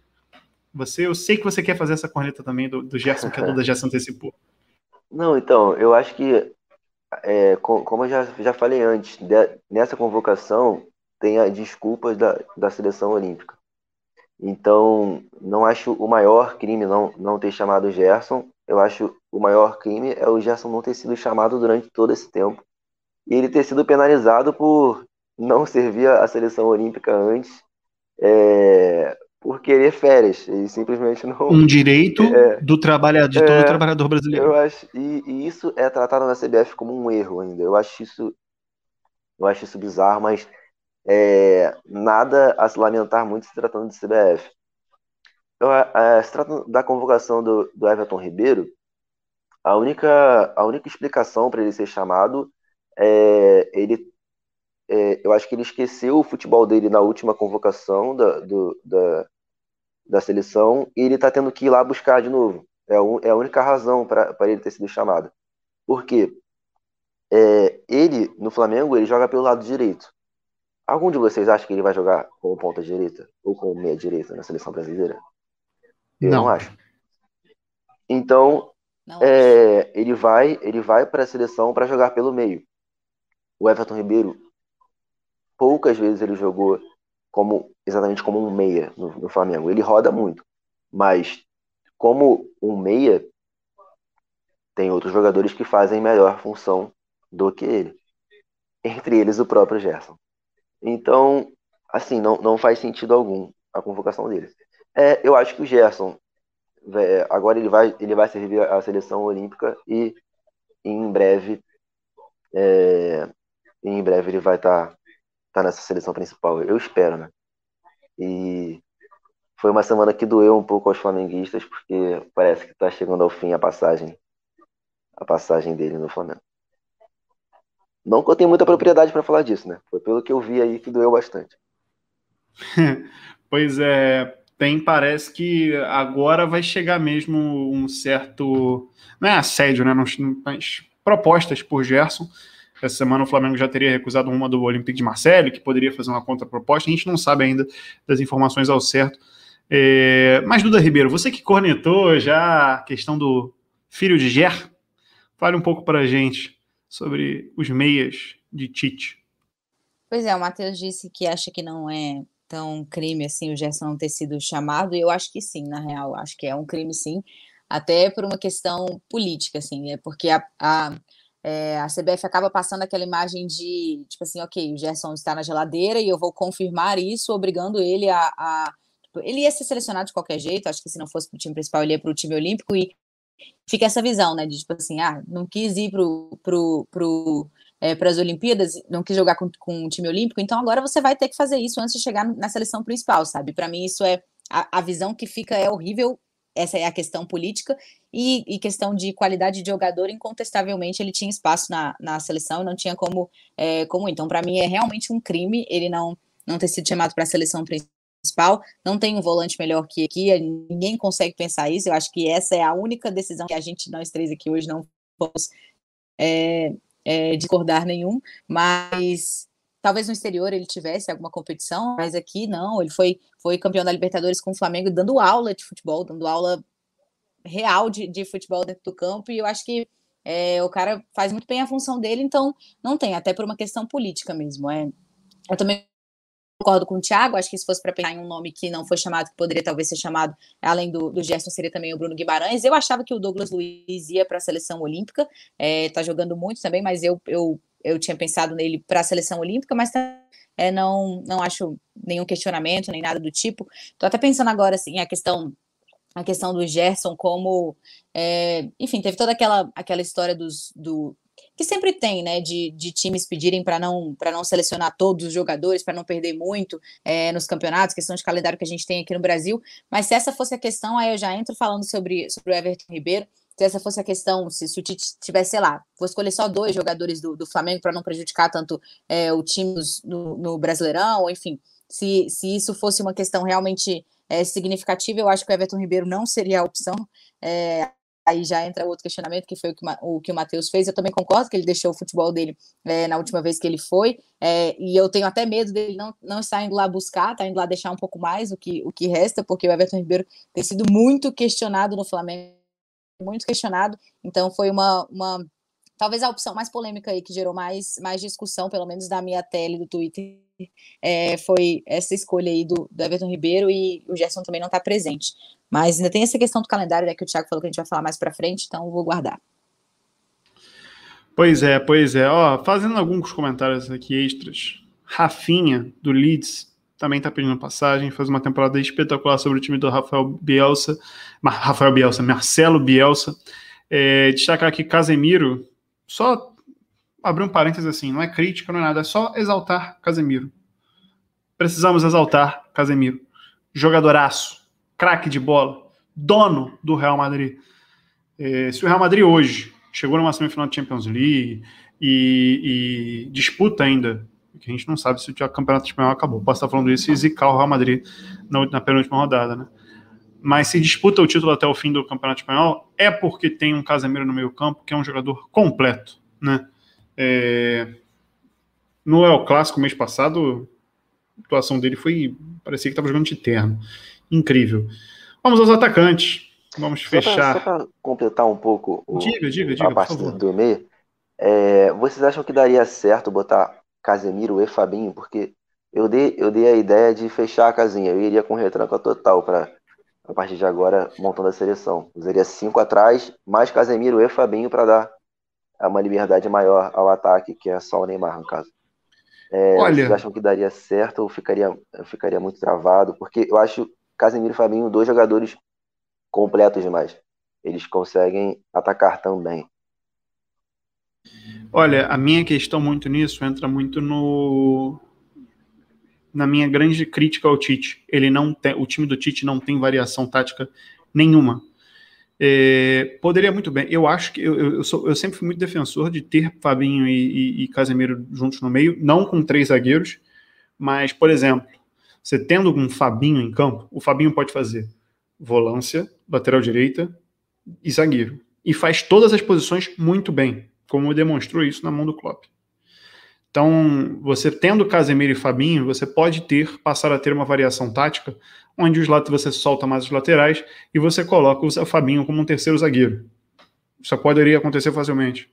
Você, eu sei que você quer fazer essa corneta também do, do Gerson, que a Duda já se antecipou. Não, então, eu acho que, é, como eu já, já falei antes, de, nessa convocação tem a desculpas da, da seleção olímpica. Então, não acho o maior crime não, não ter chamado o Gerson. Eu acho o maior crime é o Gerson não ter sido chamado durante todo esse tempo. E ele ter sido penalizado por não servir a seleção olímpica antes. É, por querer férias e simplesmente não. Um direito é, do trabalhador, de todo é, trabalhador brasileiro. Eu acho, e, e, isso é tratado na CBF como um erro ainda. Eu acho isso, eu acho isso bizarro, mas é, nada a se lamentar muito se tratando de CBF. Eu, é, se tratando da convocação do, do Everton Ribeiro, a única, a única explicação para ele ser chamado é ele. É, eu acho que ele esqueceu o futebol dele na última convocação da, do, da, da seleção e ele está tendo que ir lá buscar de novo. É, um, é a única razão para ele ter sido chamado. Por quê? É, ele, no Flamengo, ele joga pelo lado direito. Algum de vocês acha que ele vai jogar como ponta direita ou como meia direita na seleção brasileira? Eu não, não acho. Então, não é, ele vai, ele vai para a seleção para jogar pelo meio. O Everton Ribeiro, poucas vezes ele jogou como exatamente como um meia no, no Flamengo. Ele roda muito, mas como um meia, tem outros jogadores que fazem melhor função do que ele. Entre eles o próprio Gerson. Então, assim, não, não faz sentido algum a convocação dele. É, eu acho que o Gerson, é, agora ele vai, ele vai servir a seleção olímpica e em breve, é, em breve ele vai estar tá, tá nessa seleção principal. Eu espero, né? E foi uma semana que doeu um pouco aos flamenguistas, porque parece que está chegando ao fim a passagem, a passagem dele no Flamengo. Não que eu tenha muita propriedade para falar disso, né? Foi pelo que eu vi aí que doeu bastante. pois é, tem, parece que agora vai chegar mesmo um certo. Não é assédio, né? Mas propostas por Gerson. Essa semana o Flamengo já teria recusado uma do Olympique de Marseille, que poderia fazer uma contraproposta. A gente não sabe ainda das informações ao certo. É... Mas, Duda Ribeiro, você que cornetou já a questão do filho de Ger, fale um pouco para a gente sobre os meias de Tite. Pois é, o Matheus disse que acha que não é tão crime assim o Gerson não ter sido chamado, e eu acho que sim, na real, acho que é um crime sim, até por uma questão política, assim, é porque a, a, é, a CBF acaba passando aquela imagem de, tipo assim, ok, o Gerson está na geladeira e eu vou confirmar isso, obrigando ele a, a tipo, ele ia ser selecionado de qualquer jeito, acho que se não fosse para o time principal, ele ia para o time olímpico, e fica essa visão, né, de tipo assim, ah, não quis ir pro, pro, pro, é, para as Olimpíadas, não quis jogar com, com o time olímpico, então agora você vai ter que fazer isso antes de chegar na seleção principal, sabe? Para mim, isso é a, a, visão que fica é horrível. Essa é a questão política e, e, questão de qualidade de jogador, incontestavelmente ele tinha espaço na, na seleção e não tinha como, é, como então para mim é realmente um crime ele não não ter sido chamado para a seleção principal. Não tem um volante melhor que aqui, ninguém consegue pensar isso. Eu acho que essa é a única decisão que a gente, nós três aqui hoje, não vamos é, é, discordar nenhum, mas talvez no exterior ele tivesse alguma competição, mas aqui não. Ele foi, foi campeão da Libertadores com o Flamengo, dando aula de futebol, dando aula real de, de futebol dentro do campo, e eu acho que é, o cara faz muito bem a função dele, então não tem, até por uma questão política mesmo. É. Eu também concordo com o Thiago, acho que se fosse para pensar em um nome que não foi chamado, que poderia talvez ser chamado, além do, do Gerson, seria também o Bruno Guimarães. Eu achava que o Douglas Luiz ia para a seleção olímpica, é, tá jogando muito também, mas eu, eu, eu tinha pensado nele para a seleção olímpica, mas é, não, não acho nenhum questionamento, nem nada do tipo. Tô até pensando agora, assim, a questão a questão do Gerson como, é, enfim, teve toda aquela, aquela história dos, do, que sempre tem, né, de, de times pedirem para não para não selecionar todos os jogadores, para não perder muito é, nos campeonatos, questão de calendário que a gente tem aqui no Brasil. Mas se essa fosse a questão, aí eu já entro falando sobre, sobre o Everton Ribeiro. Se essa fosse a questão, se, se o Tite tivesse, sei lá, vou escolher só dois jogadores do, do Flamengo para não prejudicar tanto é, o time no, no Brasileirão, enfim, se, se isso fosse uma questão realmente é, significativa, eu acho que o Everton Ribeiro não seria a opção. É, aí já entra outro questionamento, que foi o que o, que o Matheus fez. Eu também concordo que ele deixou o futebol dele é, na última vez que ele foi, é, e eu tenho até medo dele não, não estar indo lá buscar, tá indo lá deixar um pouco mais o que, o que resta, porque o Everton Ribeiro tem sido muito questionado no Flamengo, muito questionado, então foi uma, uma talvez a opção mais polêmica aí que gerou mais, mais discussão, pelo menos da minha tele do Twitter, é, foi essa escolha aí do, do Everton Ribeiro e o Gerson também não está presente. Mas ainda tem essa questão do calendário, né, que o Thiago falou que a gente vai falar mais para frente, então vou guardar. Pois é, pois é. Ó, fazendo alguns comentários aqui extras. Rafinha, do Leeds, também está pedindo passagem, faz uma temporada espetacular sobre o time do Rafael Bielsa. Rafael Bielsa, Marcelo Bielsa. É, destacar aqui Casemiro, só abrir um parênteses assim, não é crítica, não é nada, é só exaltar Casemiro. precisamos exaltar Casemiro. Jogadoraço, craque de bola, dono do Real Madrid. É, se o Real Madrid hoje chegou numa semifinal de Champions League e, e disputa ainda, que a gente não sabe se o campeonato espanhol acabou. Posso estar falando isso e zicar o Real Madrid na, na penúltima rodada, né? Mas se disputa o título até o fim do campeonato espanhol, é porque tem um Casemiro no meio campo, que é um jogador completo, né? É... No El Clássico, mês passado, a atuação dele foi. parecia que estava jogando de terno. Incrível. Vamos aos atacantes. Vamos só fechar. Pra, só para completar um pouco o, diga, diga, diga, a parte do meio, é, vocês acham que daria certo botar Casemiro e Fabinho? Porque eu dei, eu dei a ideia de fechar a casinha. Eu iria com retranca total para a partir de agora montando a seleção. Usaria cinco atrás, mais Casemiro e Fabinho para dar uma liberdade maior ao ataque, que é só o Neymar, no caso. É, Olha... Vocês acham que daria certo ou ficaria, ficaria muito travado? Porque eu acho Casemiro e Fabinho dois jogadores completos demais. Eles conseguem atacar também. Olha, a minha questão muito nisso entra muito no na minha grande crítica ao Tite. Ele não tem, o time do Tite não tem variação tática nenhuma. É, poderia muito bem. Eu acho que eu, eu, sou, eu, sempre fui muito defensor de ter Fabinho e, e, e, Casemiro juntos no meio, não com três zagueiros, mas, por exemplo, você tendo um Fabinho em campo, o Fabinho pode fazer volância, lateral direita e zagueiro. E faz todas as posições muito bem, como demonstrou isso na mão do Klopp. Então, você tendo Casemiro e Fabinho, você pode ter, passar a ter uma variação tática, onde os lados você solta mais os laterais e você coloca o Fabinho como um terceiro zagueiro. Isso poderia acontecer facilmente.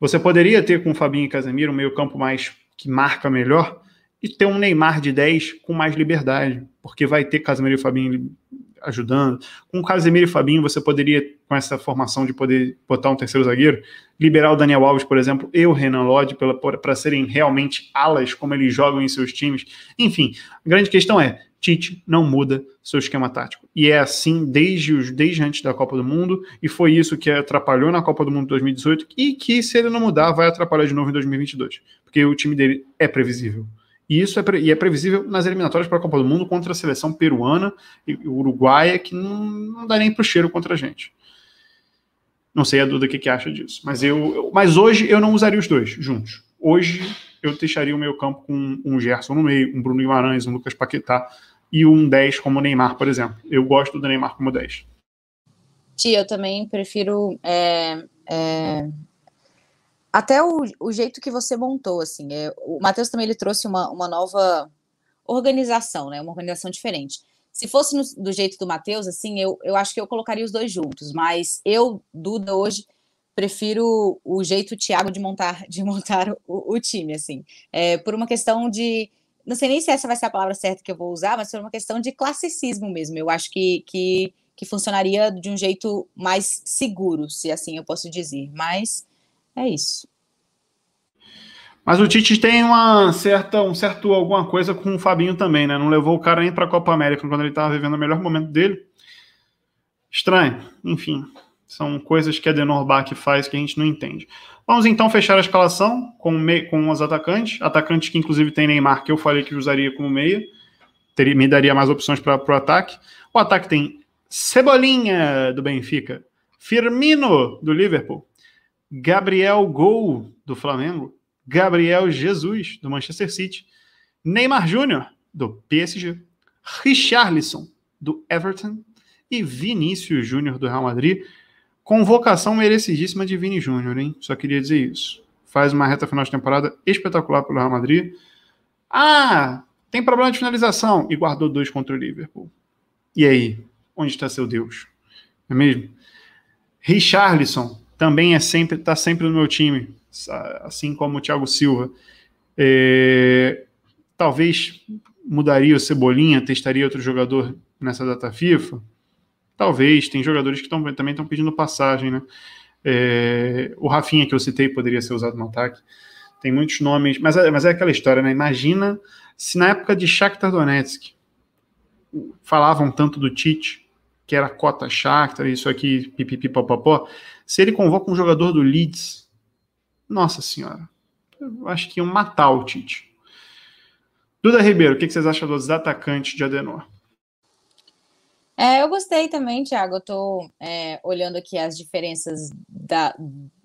Você poderia ter com Fabinho e Casemiro um meio-campo mais que marca melhor e ter um Neymar de 10 com mais liberdade, porque vai ter Casemiro e Fabinho ajudando. Com Casemiro e Fabinho, você poderia, com essa formação de poder botar um terceiro zagueiro, liberar o Daniel Alves, por exemplo, e o Renan Lodge para serem realmente alas, como eles jogam em seus times. Enfim, a grande questão é: Tite não muda seu esquema tático. E é assim desde, os, desde antes da Copa do Mundo, e foi isso que atrapalhou na Copa do Mundo 2018, e que, se ele não mudar, vai atrapalhar de novo em 2022. Porque o time dele é previsível. E isso é, e é previsível nas eliminatórias para a Copa do Mundo contra a seleção peruana e uruguaia, que não, não dá nem para o cheiro contra a gente. Não sei a Duda o que, que acha disso. Mas, eu, eu, mas hoje eu não usaria os dois juntos. Hoje eu deixaria o meu campo com um Gerson no meio, um Bruno Guimarães, um Lucas Paquetá e um 10 como o Neymar, por exemplo. Eu gosto do Neymar como 10. Tia, eu também prefiro é, é, até o, o jeito que você montou, assim. É, o Matheus também ele trouxe uma, uma nova organização, né? Uma organização diferente. Se fosse no, do jeito do Matheus, assim, eu, eu acho que eu colocaria os dois juntos, mas eu, Duda, hoje prefiro o jeito Thiago de montar de montar o, o time, assim. É, por uma questão de. Não sei nem se essa vai ser a palavra certa que eu vou usar, mas por uma questão de classicismo mesmo. Eu acho que, que, que funcionaria de um jeito mais seguro, se assim eu posso dizer. Mas é isso. Mas o Tite tem uma certa, um certo alguma coisa com o Fabinho também, né? Não levou o cara nem para a Copa América quando ele estava vivendo o melhor momento dele. Estranho, enfim, são coisas que a Denorbach faz que a gente não entende. Vamos então fechar a escalação com, me, com os atacantes, atacantes que inclusive tem Neymar, que eu falei que usaria como meia, teria, me daria mais opções para o ataque. O ataque tem Cebolinha do Benfica, Firmino do Liverpool, Gabriel Gol, do Flamengo, Gabriel Jesus, do Manchester City, Neymar Júnior, do PSG, Richarlison, do Everton e Vinícius Júnior, do Real Madrid. Convocação merecidíssima de Vini Júnior, hein? Só queria dizer isso. Faz uma reta final de temporada espetacular pelo Real Madrid. Ah, tem problema de finalização e guardou dois contra o Liverpool. E aí? Onde está seu Deus? Não é mesmo? Richarlison, também é sempre está sempre no meu time, assim como o Thiago Silva. É, talvez mudaria o Cebolinha, testaria outro jogador nessa data FIFA. Talvez, tem jogadores que tão, também estão pedindo passagem, né? É, o Rafinha que eu citei poderia ser usado no ataque. Tem muitos nomes, mas é, mas é aquela história, né? Imagina se na época de Shakhtar Donetsk falavam tanto do Tite, que era cota Shakhtar, isso aqui, pipipipopopó, se ele convoca um jogador do Leeds, nossa senhora, eu acho que iam matar o Tite. Duda Ribeiro, o que vocês acham dos atacantes de Adenor? É, eu gostei também, Thiago. Eu estou é, olhando aqui as diferenças da,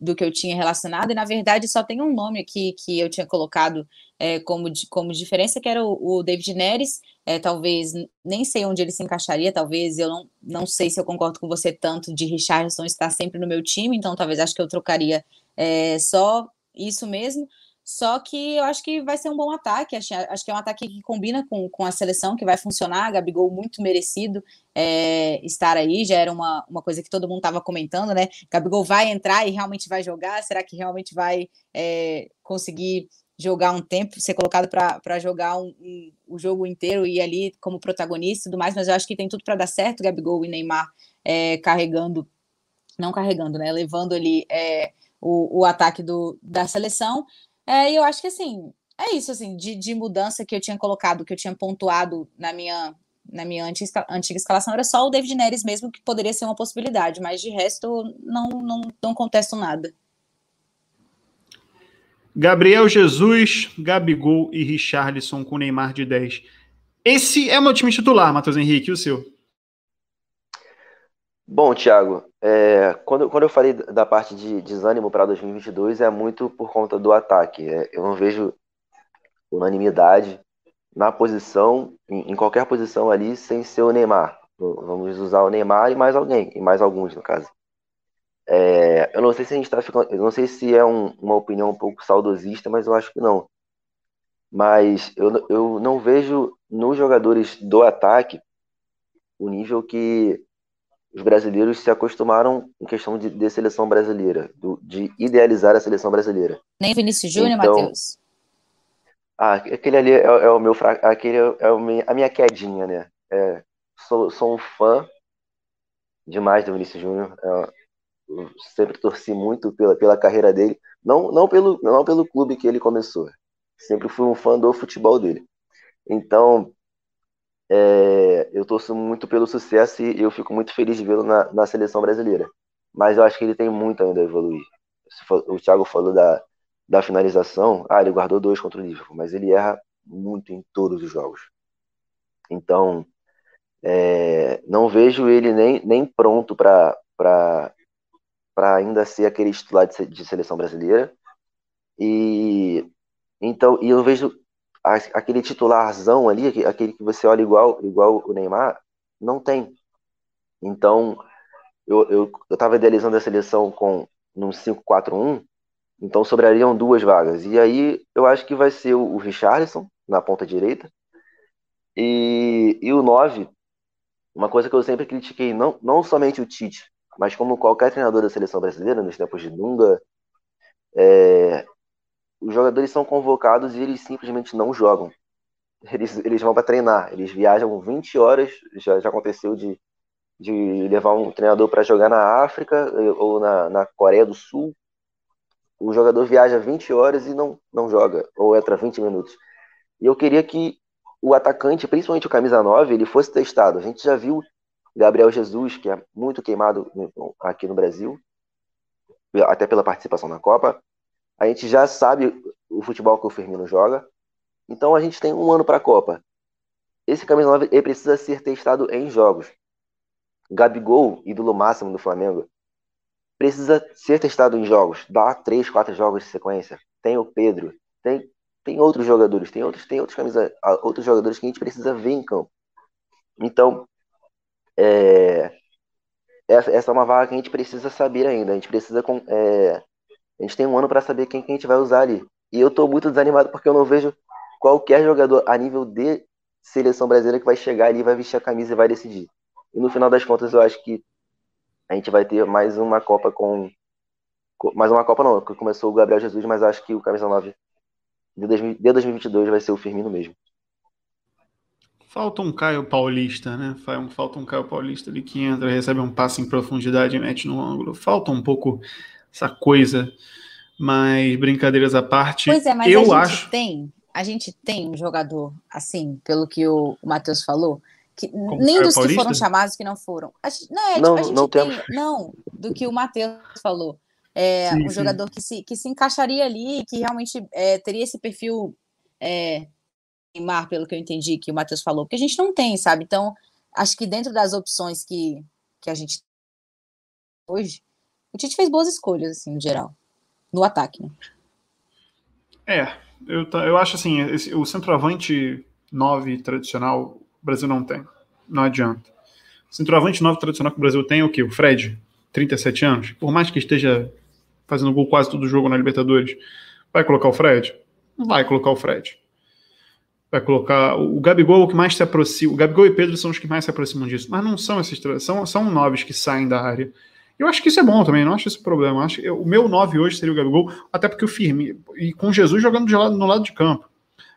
do que eu tinha relacionado, e na verdade só tem um nome aqui que eu tinha colocado é, como, como diferença, que era o, o David Neres. É, talvez, nem sei onde ele se encaixaria, talvez eu não, não sei se eu concordo com você tanto de Richardson estar sempre no meu time, então talvez acho que eu trocaria é, só isso mesmo. Só que eu acho que vai ser um bom ataque. Acho, acho que é um ataque que combina com, com a seleção, que vai funcionar. Gabigol muito merecido é, estar aí. Já era uma, uma coisa que todo mundo estava comentando, né? Gabigol vai entrar e realmente vai jogar. Será que realmente vai é, conseguir jogar um tempo, ser colocado para jogar um, um, o jogo inteiro e ali como protagonista e tudo mais? Mas eu acho que tem tudo para dar certo. Gabigol e Neymar é, carregando, não carregando, né? Levando ali é, o, o ataque do, da seleção. É, e eu acho que assim, é isso, assim, de, de mudança que eu tinha colocado, que eu tinha pontuado na minha, na minha antiga, antiga escalação, era só o David Neres mesmo, que poderia ser uma possibilidade, mas de resto não, não, não contesto nada. Gabriel Jesus, Gabigol e Richarlison com Neymar de 10. Esse é o meu time titular, Matheus Henrique, e o seu? Bom, Thiago, é, quando, quando eu falei da parte de desânimo para 2022, é muito por conta do ataque. É, eu não vejo unanimidade na posição, em, em, qualquer posição ali, sem ser o Neymar. Vamos usar o Neymar e mais alguém, e mais alguns, no caso. É, eu não sei se a gente está ficando. Eu não sei se é um, uma opinião um pouco saudosista, mas eu acho que não. Mas eu, eu não vejo nos jogadores do ataque o nível que os brasileiros se acostumaram em questão de, de seleção brasileira, do, de idealizar a seleção brasileira. Nem Vinícius Júnior, então, Matheus? Ah, aquele ali é, é o meu fraco, aquele é o a minha quedinha, né? É, sou, sou um fã demais do Vinícius Júnior. É, sempre torci muito pela, pela carreira dele, não, não, pelo, não pelo clube que ele começou. Sempre fui um fã do futebol dele. Então, é, eu torço muito pelo sucesso e eu fico muito feliz de vê-lo na, na, seleção brasileira. Mas eu acho que ele tem muito ainda a evoluir. O Thiago falou da, da finalização. Ah, ele guardou dois contra o Liverpool, mas ele erra muito em todos os jogos. Então, é, não vejo ele nem, nem pronto para ainda ser aquele titular de, de seleção brasileira. E então, e eu vejo aquele titularzão ali, aquele que você olha igual, igual o Neymar, não tem. Então, eu, eu, eu tava idealizando a seleção com num 5-4-1, então sobrariam duas vagas. E aí eu acho que vai ser o, o Richarlison na ponta direita. E, e o 9, uma coisa que eu sempre critiquei, não, não somente o Tite, mas como qualquer treinador da seleção brasileira, nos tempos de Dunga, é, os jogadores são convocados e eles simplesmente não jogam. Eles, eles vão para treinar, eles viajam 20 horas, já, já aconteceu de, de levar um treinador para jogar na África eh, ou na, na Coreia do Sul. O jogador viaja 20 horas e não, não joga, ou entra 20 minutos. E eu queria que o atacante, principalmente o camisa 9, ele fosse testado. A gente já viu Gabriel Jesus, que é muito queimado aqui no Brasil, até pela participação na Copa. A gente já sabe o futebol que o Firmino joga. Então a gente tem um ano para a Copa. Esse camisa 9 ele precisa ser testado em jogos. Gabigol, ídolo máximo do Flamengo, precisa ser testado em jogos. Dá três, quatro jogos de sequência. Tem o Pedro, tem, tem outros jogadores, tem outros, tem outros, camisa, outros jogadores que a gente precisa ver em campo. Então, é, essa, essa é uma vaga que a gente precisa saber ainda. A gente precisa é, a gente tem um ano para saber quem que a gente vai usar ali. E eu estou muito desanimado porque eu não vejo qualquer jogador a nível de seleção brasileira que vai chegar ali, vai vestir a camisa e vai decidir. E no final das contas, eu acho que a gente vai ter mais uma Copa com. Mais uma Copa não, que começou o Gabriel Jesus, mas acho que o camisa 9 de 2022 vai ser o Firmino mesmo. Falta um Caio Paulista, né? Falta um Caio Paulista ali que entra, recebe um passe em profundidade e mete no ângulo. Falta um pouco essa coisa. Mas brincadeiras à parte, pois é, mas eu a gente acho. Tem, a gente tem um jogador assim, pelo que o, Matheus falou, que nem dos que foram chamados que não foram. A gente, não, é, não, tipo, a gente não, tem, não, do que o Matheus falou. É, sim, um sim. jogador que se, que se encaixaria ali, que realmente é, teria esse perfil é, Neymar, pelo que eu entendi que o Matheus falou, porque a gente não tem, sabe? Então, acho que dentro das opções que, que a gente hoje, o Tite fez boas escolhas, assim, no geral, no ataque, né? É, eu, eu acho assim, esse, o centroavante 9 tradicional, o Brasil não tem. Não adianta. O centroavante 9 tradicional que o Brasil tem é o quê? O Fred, 37 anos. Por mais que esteja fazendo gol quase todo jogo na Libertadores, vai colocar o Fred? Não vai colocar o Fred. Vai colocar. O Gabigol é o que mais se aproxima. O Gabigol e Pedro são os que mais se aproximam disso. Mas não são esses. São, são noves que saem da área. Eu acho que isso é bom também, não acho esse problema. acho, eu, o meu 9 hoje seria o Gabigol, até porque o Firmino. E com Jesus jogando lado, no lado de campo.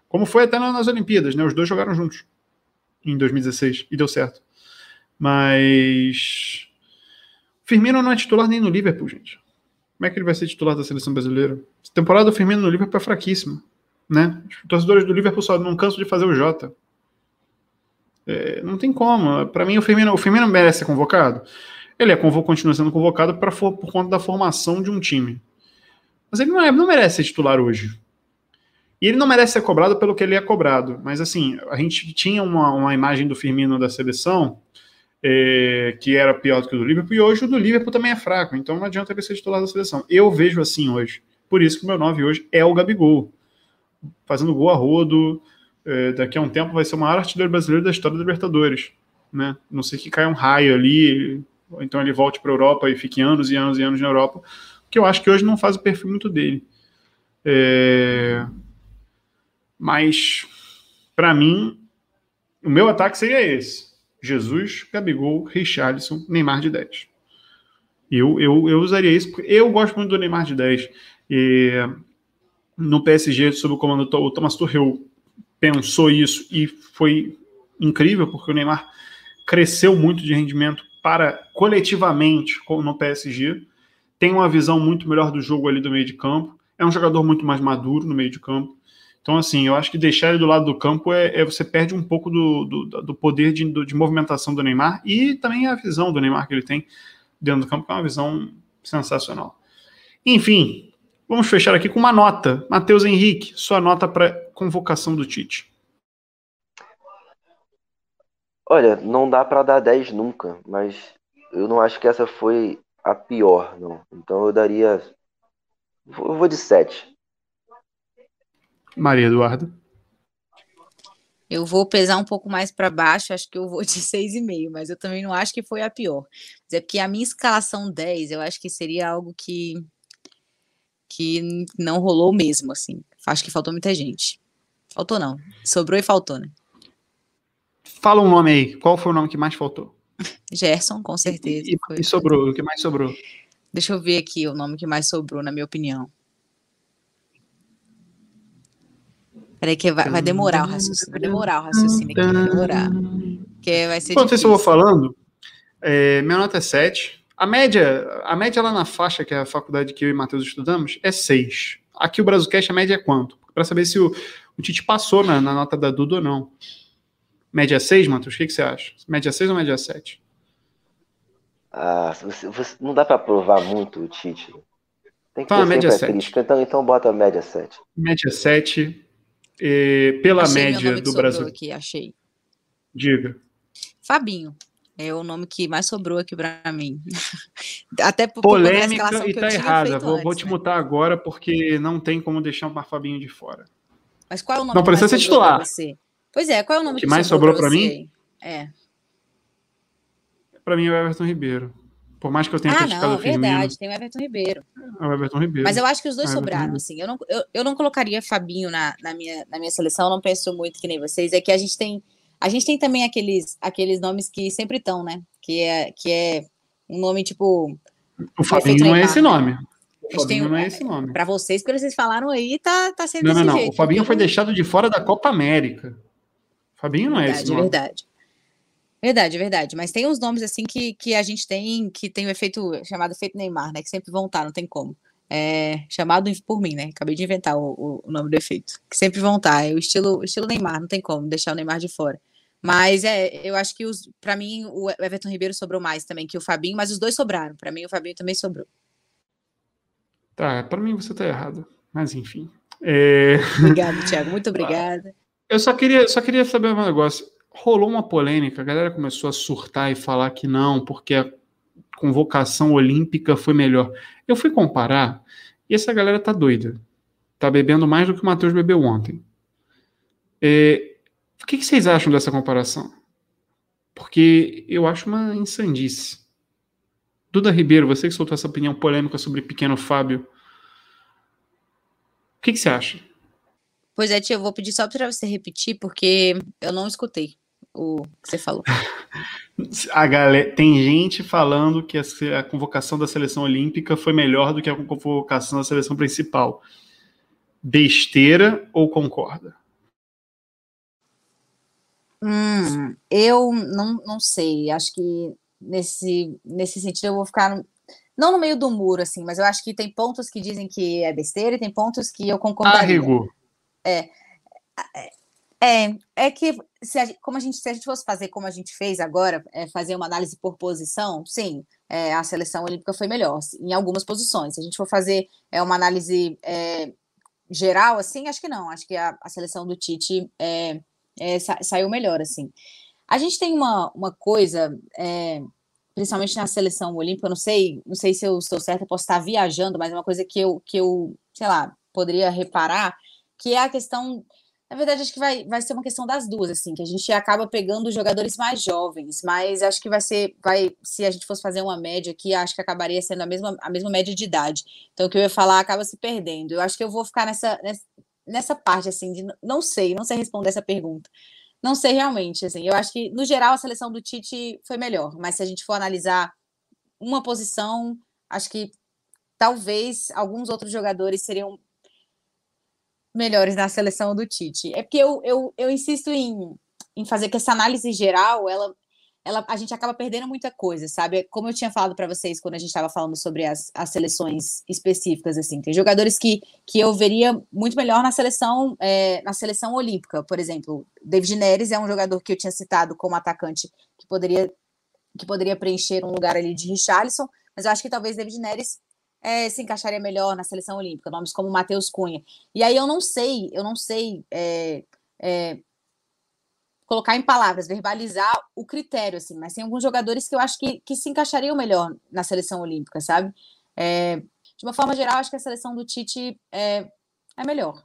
Como foi até nas Olimpíadas, né? Os dois jogaram juntos em 2016 e deu certo. Mas. Firmino não é titular nem no Liverpool, gente. Como é que ele vai ser titular da seleção brasileira? Temporada do Firmino no Liverpool é fraquíssima. Né? Os torcedores do Liverpool só não cansam de fazer o Jota. É, não tem como. Para mim, o Firmino, o Firmino merece ser convocado. Ele é, continua sendo convocado pra, por conta da formação de um time. Mas ele não, é, não merece ser titular hoje. E ele não merece ser cobrado pelo que ele é cobrado. Mas assim, a gente tinha uma, uma imagem do Firmino da seleção é, que era pior do que o do Liverpool, e hoje o do Liverpool também é fraco. Então não adianta ele ser titular da seleção. Eu vejo assim hoje. Por isso que o meu 9 hoje é o Gabigol. Fazendo gol a rodo. É, daqui a um tempo vai ser o maior artilheiro brasileiro da história da Libertadores. Né? Não sei que caia um raio ali, ou então ele volte para a Europa e fique anos e anos e anos na Europa, que eu acho que hoje não faz o perfil muito dele. É... Mas, para mim, o meu ataque seria esse: Jesus, Gabigol, Richarlison, Neymar de 10. Eu, eu, eu usaria isso, porque eu gosto muito do Neymar de 10. E no PSG, sob o comando do Thomas Tuchel, pensou isso e foi incrível, porque o Neymar cresceu muito de rendimento para coletivamente no PSG, tem uma visão muito melhor do jogo ali do meio de campo, é um jogador muito mais maduro no meio de campo. Então, assim, eu acho que deixar ele do lado do campo é, é você perde um pouco do, do, do poder de, de, movimentação do Neymar e também a visão do Neymar que ele tem dentro do campo, que é uma visão sensacional. Enfim, vamos fechar aqui com uma nota. Matheus Henrique, sua nota para convocação do Tite. Olha, não dá para dar 10 nunca, mas eu não acho que essa foi a pior, não. Então eu daria. Eu vou de 7. Maria Eduarda. Eu vou pesar um pouco mais para baixo, acho que eu vou de 6,5, mas eu também não acho que foi a pior. Mas é porque a minha escalação 10, eu acho que seria algo que que não rolou mesmo, assim. Acho que faltou muita gente. Faltou não. Sobrou e faltou, né? Fala um nome aí. Qual foi o nome que mais faltou? Gerson, com certeza. E, e, e sobrou, o que mais sobrou? Deixa eu ver aqui o nome que mais sobrou, na minha opinião. Peraí, que vai, vai demorar o raciocínio. Vai demorar o raciocínio aqui, vai demorar. Que vai ser Enquanto isso eu vou falando, é, minha nota é 7. A média, a média lá na faixa, que é a faculdade que eu e Matheus estudamos, é 6. Aqui o Brasilcast, a média é quanto? Para saber se o, o Tite passou na, na nota da Duda ou não. Média 6, Matheus? O que, que você acha? Média 6 ou média 7? Ah, você, você, não dá para provar muito o Tite. Tem que tá, ter média 7. Então, então bota a média 7. Média 7. Eh, pela achei média do Brasil. Aqui, achei. Diga. Fabinho. É o nome que mais sobrou aqui para mim. Até por Polêmica e tá errada. Vou, antes, vou te né? mutar agora porque não tem como deixar o Fabinho de fora. Mas qual é o nome Não precisa ser titular. Pois é, qual é o nome que, que mais sobrou para mim? É. Para mim é o Everton Ribeiro. Por mais que eu tenha ah, criticado não, o Firmino. verdade, tem o Everton Ribeiro. É o Everton Ribeiro. Mas eu acho que os dois é sobraram, assim. Eu não, eu, eu não colocaria Fabinho na, na, minha, na minha seleção, eu não penso muito que nem vocês. É que a gente tem. A gente tem também aqueles, aqueles nomes que sempre estão, né? Que é, que é um nome tipo. O Fabinho não é esse nome. O Fabinho não é esse nome. Para vocês, que vocês falaram aí, tá, tá sendo não, não, não. Jeito, o Fabinho foi deixado de fora da Copa América. Fabinho não é verdade, esse nome. Verdade, verdade. Verdade, Mas tem uns nomes assim que, que a gente tem que tem o efeito chamado efeito Neymar, né? Que sempre vão estar, não tem como. É, chamado por mim, né? Acabei de inventar o, o, nome do efeito. Que sempre vão estar. É o estilo, o estilo Neymar, não tem como deixar o Neymar de fora. Mas é, eu acho que os, para mim o Everton Ribeiro sobrou mais também que o Fabinho, mas os dois sobraram. Para mim o Fabinho também sobrou. Tá, para mim você tá errado. Mas enfim. É... Obrigado, Thiago. Muito obrigada. Eu só queria, só queria saber um negócio. Rolou uma polêmica, a galera começou a surtar e falar que não, porque a convocação olímpica foi melhor. Eu fui comparar e essa galera tá doida. Tá bebendo mais do que o Matheus bebeu ontem. É, que, que vocês acham dessa comparação? Porque eu acho uma insandice. Duda Ribeiro, você que soltou essa opinião polêmica sobre pequeno Fábio, o que, que você acha? Pois é, tia, eu vou pedir só para você repetir, porque eu não escutei o que você falou. a galera, tem gente falando que a, a, convocação da seleção olímpica foi melhor do que a convocação da seleção principal. Besteira ou concorda? Hum, eu não, não sei. Acho que nesse, nesse sentido eu vou ficar não no meio do muro, assim, mas eu acho que tem pontos que dizem que é besteira e tem pontos que eu concordaria. Arrego. É, é, é que se a, como a gente, se a gente fosse fazer como a gente fez agora, é, fazer uma análise por posição, sim, é, a seleção olímpica foi melhor em algumas posições. Se a gente for fazer é, uma análise é, geral, assim, acho que não. Acho que a, a seleção do Tite é, é, sa, saiu melhor, assim. A gente tem uma, uma coisa, é, principalmente na seleção olímpica, não sei, não sei se eu estou certa, posso estar viajando, mas é uma coisa que eu, que eu, sei lá, poderia reparar, que é a questão na verdade, acho que vai, vai ser uma questão das duas, assim, que a gente acaba pegando jogadores mais jovens, mas acho que vai ser, vai, se a gente fosse fazer uma média aqui, acho que acabaria sendo a mesma, a mesma média de idade. Então, o que eu ia falar acaba se perdendo. Eu acho que eu vou ficar nessa, nessa, nessa parte, assim, de não sei, não sei responder essa pergunta. Não sei realmente, assim, eu acho que, no geral, a seleção do Tite foi melhor, mas se a gente for analisar uma posição, acho que talvez alguns outros jogadores seriam melhores na seleção do Tite. É porque eu, eu, eu insisto em, em fazer que essa análise geral, ela, ela, a gente acaba perdendo muita coisa, sabe? Como eu tinha falado para vocês quando a gente estava falando sobre as, as seleções específicas, assim, tem jogadores que, que eu veria muito melhor na seleção é, na seleção olímpica, por exemplo. David Neres é um jogador que eu tinha citado como atacante que poderia que poderia preencher um lugar ali de Richarlison, mas eu acho que talvez David Neres é, se encaixaria melhor na seleção olímpica, nomes como Matheus Cunha. E aí eu não sei, eu não sei é, é, colocar em palavras, verbalizar o critério, assim, mas tem alguns jogadores que eu acho que, que se encaixariam melhor na seleção olímpica, sabe? É, de uma forma geral, acho que a seleção do Tite é, é melhor.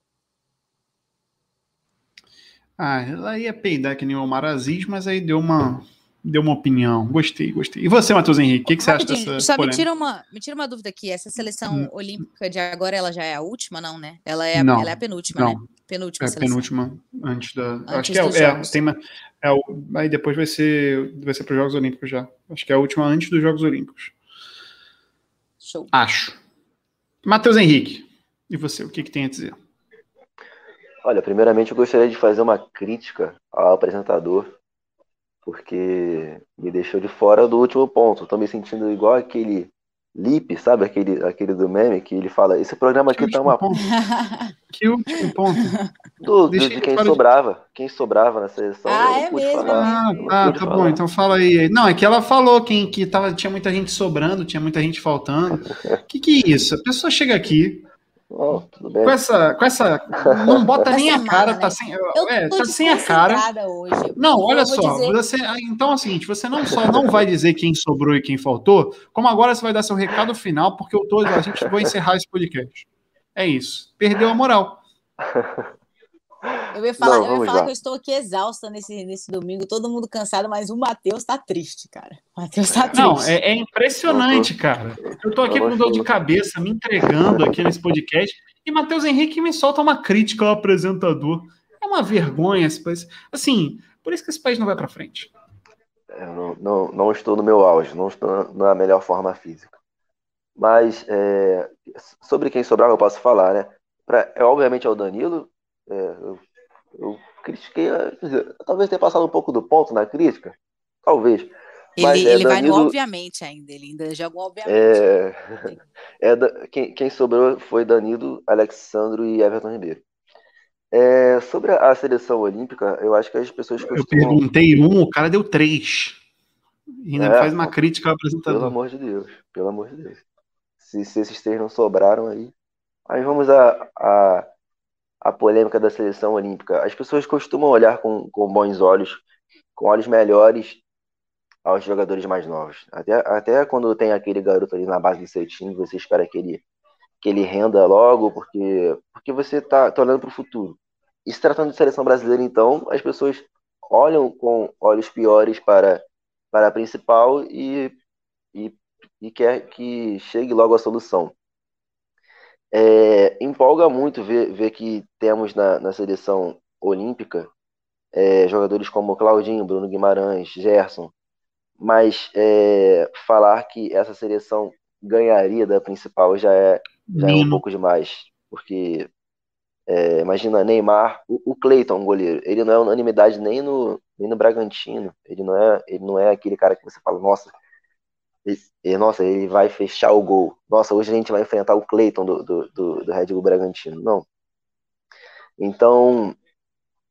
Ah, ela ia peidar que nem o Omar Aziz, mas aí deu uma deu uma opinião. Gostei, gostei. E você, Matheus Henrique, o que, que você acha dessa Só me tira, uma, me tira uma dúvida aqui. Essa seleção hum. olímpica de agora, ela já é a última, não, né? Ela é a, não, ela é a penúltima, não. né? Penúltima é a penúltima antes da. Antes acho que é, é, tem uma, é, aí depois vai ser vai ser para os Jogos Olímpicos já. Acho que é a última antes dos Jogos Olímpicos. Show. Acho. Matheus Henrique, e você, o que, que tem a dizer? Olha, primeiramente eu gostaria de fazer uma crítica ao apresentador porque me deixou de fora do último ponto. Estou me sentindo igual aquele Lip, sabe? Aquele, aquele do meme que ele fala: Esse programa aqui tá uma. Ponto? que último ponto? Do, do de quem sobrava. De... Quem sobrava na seleção. Ah, é mesmo? Falar, ah, tá, tá falar. bom. Então fala aí. Não, é que ela falou quem, que tava, tinha muita gente sobrando, tinha muita gente faltando. O que, que é isso? A pessoa chega aqui, Oh, com essa, com essa, não bota nem a cara, tá né? sem, é, tá sem a cara. Hoje, não, olha só, dizer... você, então é o seguinte, você não só não vai dizer quem sobrou e quem faltou, como agora você vai dar seu recado final, porque eu tô, a gente vai encerrar esse podcast. É isso. Perdeu a moral. Eu ia falar, não, eu ia falar que eu estou aqui exausta nesse, nesse domingo, todo mundo cansado, mas o Matheus tá triste, cara. O Matheus tá triste. Não, é, é impressionante, cara. Eu tô aqui com dor de cabeça, me entregando aqui nesse podcast, e Matheus Henrique me solta uma crítica ao apresentador. É uma vergonha esse país. Assim, por isso que esse país não vai para frente. Eu não, não, não, estou no meu auge, não estou na melhor forma física. Mas é, sobre quem sobrava eu posso falar, né? Pra, é, obviamente é o Danilo, é, eu, eu, critiquei, dizer, talvez tenha passado um pouco do ponto na crítica, talvez. Ele, mas, é, ele Danilo, vai no obviamente ainda, ele ainda joga obviamente. É, é, quem, quem sobrou foi Danilo, Alexandro e Everton Ribeiro. É, sobre a seleção olímpica, eu acho que as pessoas costumam... Eu perguntei um, o cara deu três. E ainda é, faz uma crítica ao apresentador. Pelo amor de Deus, pelo amor de Deus. Se, se esses três não sobraram aí. Aí vamos a, a a polêmica da seleção olímpica. As pessoas costumam olhar com, com bons olhos, com olhos melhores aos jogadores mais novos. Até, até quando tem aquele garoto ali na base do seu time, você espera que ele, que ele renda logo, porque, porque você está tá olhando para o futuro. E se tratando de seleção brasileira, então, as pessoas olham com olhos piores para, para a principal e, e, e quer que chegue logo a solução. É, empolga muito ver, ver que temos na, na seleção olímpica é, jogadores como Claudinho, Bruno Guimarães, Gerson, mas é, falar que essa seleção ganharia da principal já é, já é um pouco demais, porque é, imagina Neymar, o, o Cleiton, goleiro, ele não é unanimidade nem no, nem no Bragantino, ele não é, ele não é aquele cara que você fala, nossa, e, nossa, ele vai fechar o gol. Nossa, hoje a gente vai enfrentar o Cleiton do, do, do, do Red Bull Bragantino. Não. Então,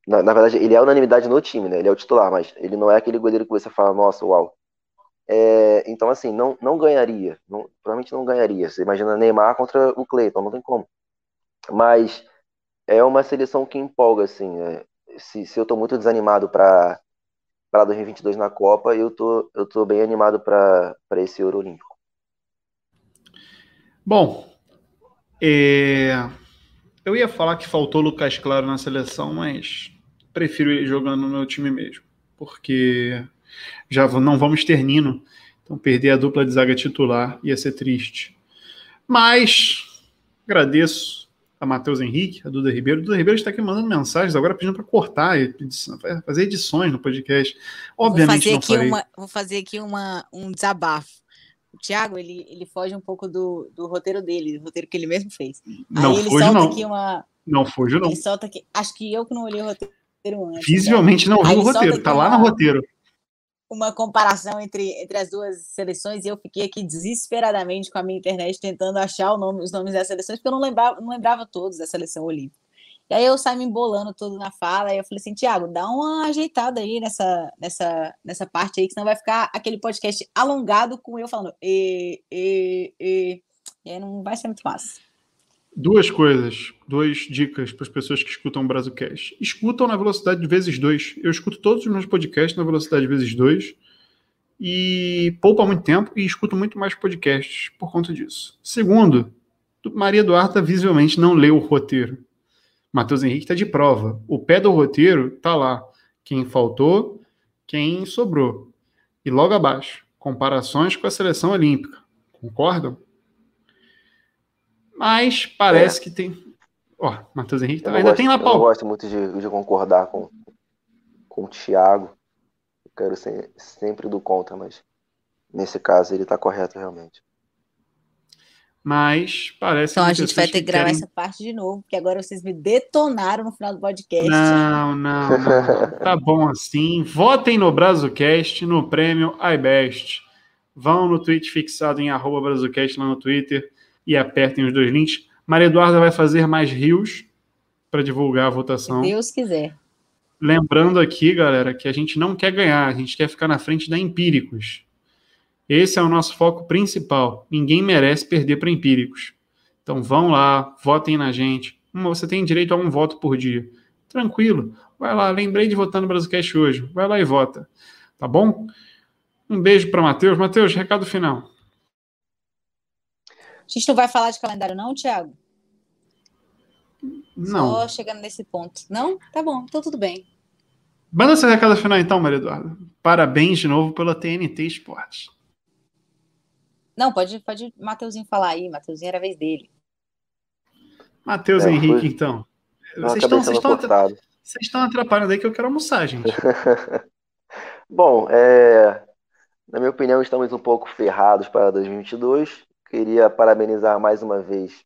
na, na, verdade, ele é unanimidade no time, né? Ele é o titular, mas ele não é aquele goleiro que você fala, nossa, uau. É, então, assim, não, não ganharia. Não, provavelmente não ganharia. Você imagina Neymar contra o Cleiton, não tem como. Mas é uma seleção que empolga, assim. É, se, se eu tô muito desanimado para para 2022 na Copa, eu tô, eu tô bem animado para esse Euro Olímpico. Bom, é... eu ia falar que faltou Lucas Claro na seleção, mas prefiro ele jogando no meu time mesmo, porque já não vamos ter Nino, então perder a dupla de zaga titular ia ser triste. Mas agradeço a Matheus Henrique, a Duda Ribeiro. Duda Ribeiro está aqui mandando mensagens agora pedindo para cortar, fazer edições no podcast. Obviamente vou fazer aqui uma, Vou fazer aqui uma, um desabafo. O Thiago, ele, ele foge um pouco do, do roteiro dele, do roteiro que ele mesmo fez. Não Aí ele fujo, solta não. aqui uma... Não fujo, não. Ele solta aqui... Acho que eu que não olhei o roteiro antes. Visivelmente né? não vi o roteiro, tá lá uma... no roteiro uma comparação entre, entre as duas seleções e eu fiquei aqui desesperadamente com a minha internet tentando achar nome, os nomes das seleções, porque eu não lembrava, não lembrava todos da seleção olímpica. E aí eu saí me embolando todo na fala, e eu falei assim, Tiago, dá uma ajeitada aí nessa, nessa, nessa parte aí, que senão vai ficar aquele podcast alongado com eu falando e, e, e, e aí não vai ser muito massa. Duas coisas, duas dicas para as pessoas que escutam o Brasilcast. Escutam na velocidade de vezes dois. Eu escuto todos os meus podcasts na velocidade de vezes dois e poupa muito tempo e escuto muito mais podcasts por conta disso. Segundo, Maria Eduarda visivelmente não leu o roteiro. Matheus Henrique está de prova. O pé do roteiro está lá. Quem faltou, quem sobrou. E logo abaixo, comparações com a seleção olímpica. Concordam? Mas parece é. que tem. Ó, oh, Matheus Henrique tá... ainda gosto, tem lá pau. Eu não gosto muito de, de, concordar com, com o Thiago. Eu quero ser sempre do contra, mas nesse caso ele tá correto realmente. Mas parece Então a gente vai ter que gravar querem... essa parte de novo, porque agora vocês me detonaram no final do podcast. Não, não, não. tá bom assim. Votem no Brazucast, no prêmio iBest. Vão no tweet fixado em arroba Brazucast lá no Twitter e apertem os dois links. Maria Eduarda vai fazer mais rios para divulgar a votação. Se Deus quiser. Lembrando aqui, galera, que a gente não quer ganhar, a gente quer ficar na frente da Empíricos. Esse é o nosso foco principal. Ninguém merece perder para Empíricos. Então vão lá, votem na gente. Você tem direito a um voto por dia. Tranquilo. Vai lá, lembrei de votar no Brasilcast hoje. Vai lá e vota. Tá bom? Um beijo para Matheus. Matheus, recado final. A gente não vai falar de calendário, não, Thiago? Não. Só chegando nesse ponto. Não? Tá bom, então tudo bem. Manda seu recado final, então, Maria Eduarda. Parabéns de novo pela TNT Esportes. Não, pode, pode Mateuzinho falar aí. Mateuzinho era a vez dele. Matheus é, Henrique, foi... então. Vocês estão, vocês, estão vocês estão atrapalhando aí que eu quero almoçar, gente. Bom, é... na minha opinião, estamos um pouco ferrados para 2022. Queria parabenizar mais uma vez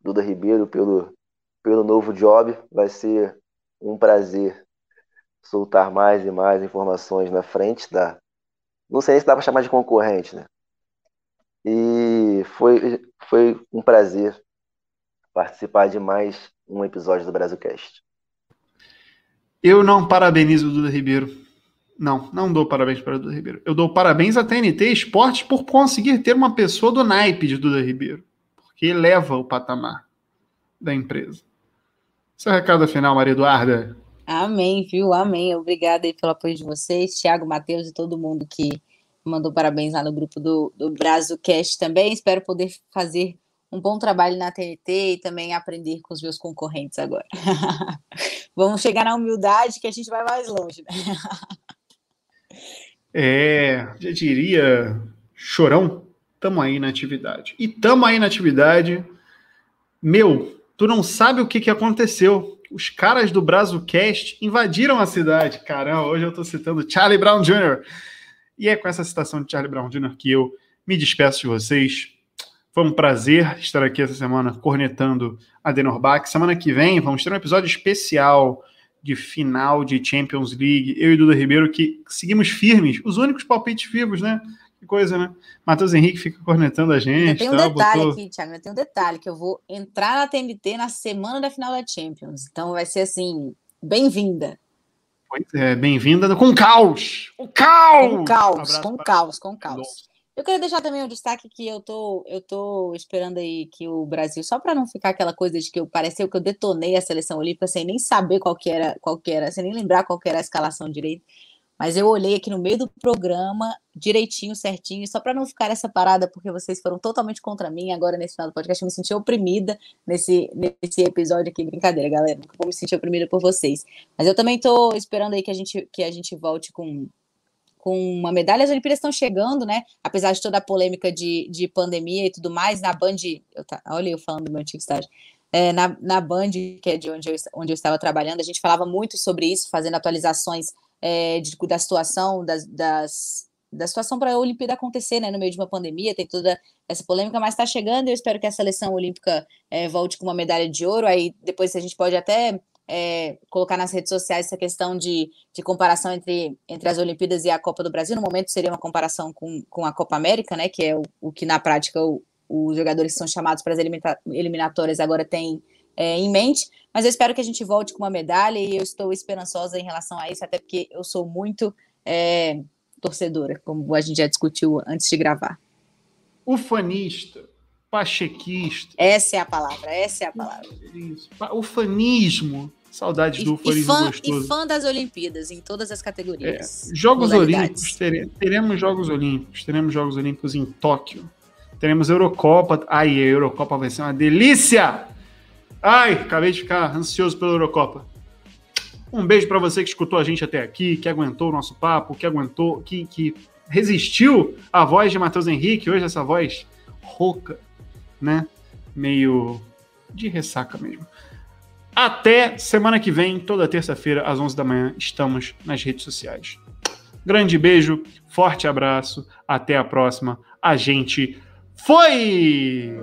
Duda Ribeiro pelo, pelo novo job. Vai ser um prazer soltar mais e mais informações na frente da. Não sei se dá para chamar de concorrente, né? E foi, foi um prazer participar de mais um episódio do Brasilcast. Eu não parabenizo o Duda Ribeiro não, não dou parabéns para Duda Ribeiro. Eu dou parabéns à TNT Esportes por conseguir ter uma pessoa do naipe de Duda Ribeiro, porque eleva o patamar da empresa. Seu recado final, Maria Eduarda. Amém, viu? Amém. Obrigada aí pelo apoio de vocês, Thiago, Matheus e todo mundo que mandou parabéns lá no grupo do, do Brazucast também. Espero poder fazer um bom trabalho na TNT e também aprender com os meus concorrentes agora. Vamos chegar na humildade que a gente vai mais longe, né? É, já diria chorão, tamo aí na atividade. E tamo aí na atividade. Meu, tu não sabe o que, que aconteceu. Os caras do Brazucast invadiram a cidade. Caramba, hoje eu tô citando Charlie Brown Jr. E é com essa citação de Charlie Brown Jr. que eu me despeço de vocês. Foi um prazer estar aqui essa semana cornetando a Denorbach. Semana que vem vamos ter um episódio especial de final de Champions League. Eu e Duda Ribeiro que seguimos firmes, os únicos palpites vivos, né? Que coisa, né? Matheus Henrique fica cornetando a gente. Tem um tá? detalhe Botou... aqui, Thiago, tem um detalhe que eu vou entrar na TNT na semana da final da Champions. Então vai ser assim, bem-vinda. Pois é, bem-vinda com caos! O caos! Com caos, um com caos, com caos. Eu queria deixar também o um destaque que eu tô, eu tô esperando aí que o Brasil, só para não ficar aquela coisa de que eu pareceu que eu detonei a seleção olímpica sem nem saber qual que era, qual que era, sem nem lembrar qual que era a escalação direito. Mas eu olhei aqui no meio do programa, direitinho, certinho, só para não ficar essa parada, porque vocês foram totalmente contra mim agora nesse final do podcast. Eu me senti oprimida nesse, nesse episódio aqui. Brincadeira, galera. Vou me sentir oprimida por vocês. Mas eu também tô esperando aí que a gente, que a gente volte com com uma medalha. As Olimpíadas estão chegando, né? Apesar de toda a polêmica de, de pandemia e tudo mais, na Band. Eu tá, olha eu falando do meu antigo estágio. É, na, na Band, que é de onde eu, onde eu estava trabalhando, a gente falava muito sobre isso, fazendo atualizações é, de, da situação, das, das da situação para a Olimpíada acontecer, né, no meio de uma pandemia, tem toda essa polêmica, mas está chegando. Eu espero que a seleção olímpica é, volte com uma medalha de ouro. Aí depois a gente pode até é, colocar nas redes sociais essa questão de, de comparação entre, entre as Olimpíadas e a Copa do Brasil. No momento seria uma comparação com, com a Copa América, né? Que é o, o que na prática o, os jogadores que são chamados para as eliminatórias agora têm é, em mente. Mas eu espero que a gente volte com uma medalha e eu estou esperançosa em relação a isso, até porque eu sou muito é, torcedora, como a gente já discutiu antes de gravar. Ufanista pachequista. Essa é a palavra, essa é a palavra. Isso. O fanismo. Saudades do fanismo fã, gostoso. E fã das Olimpíadas, em todas as categorias. É. Jogos Olímpicos, teremos, teremos Jogos Olímpicos, teremos Jogos Olímpicos em Tóquio. Teremos Eurocopa. Ai, a Eurocopa vai ser uma delícia! Ai, acabei de ficar ansioso pela Eurocopa. Um beijo para você que escutou a gente até aqui, que aguentou o nosso papo, que aguentou, que, que resistiu à voz de Matheus Henrique, hoje essa voz rouca, né? Meio de ressaca mesmo. Até semana que vem, toda terça-feira, às 11 da manhã, estamos nas redes sociais. Grande beijo, forte abraço, até a próxima. A gente foi!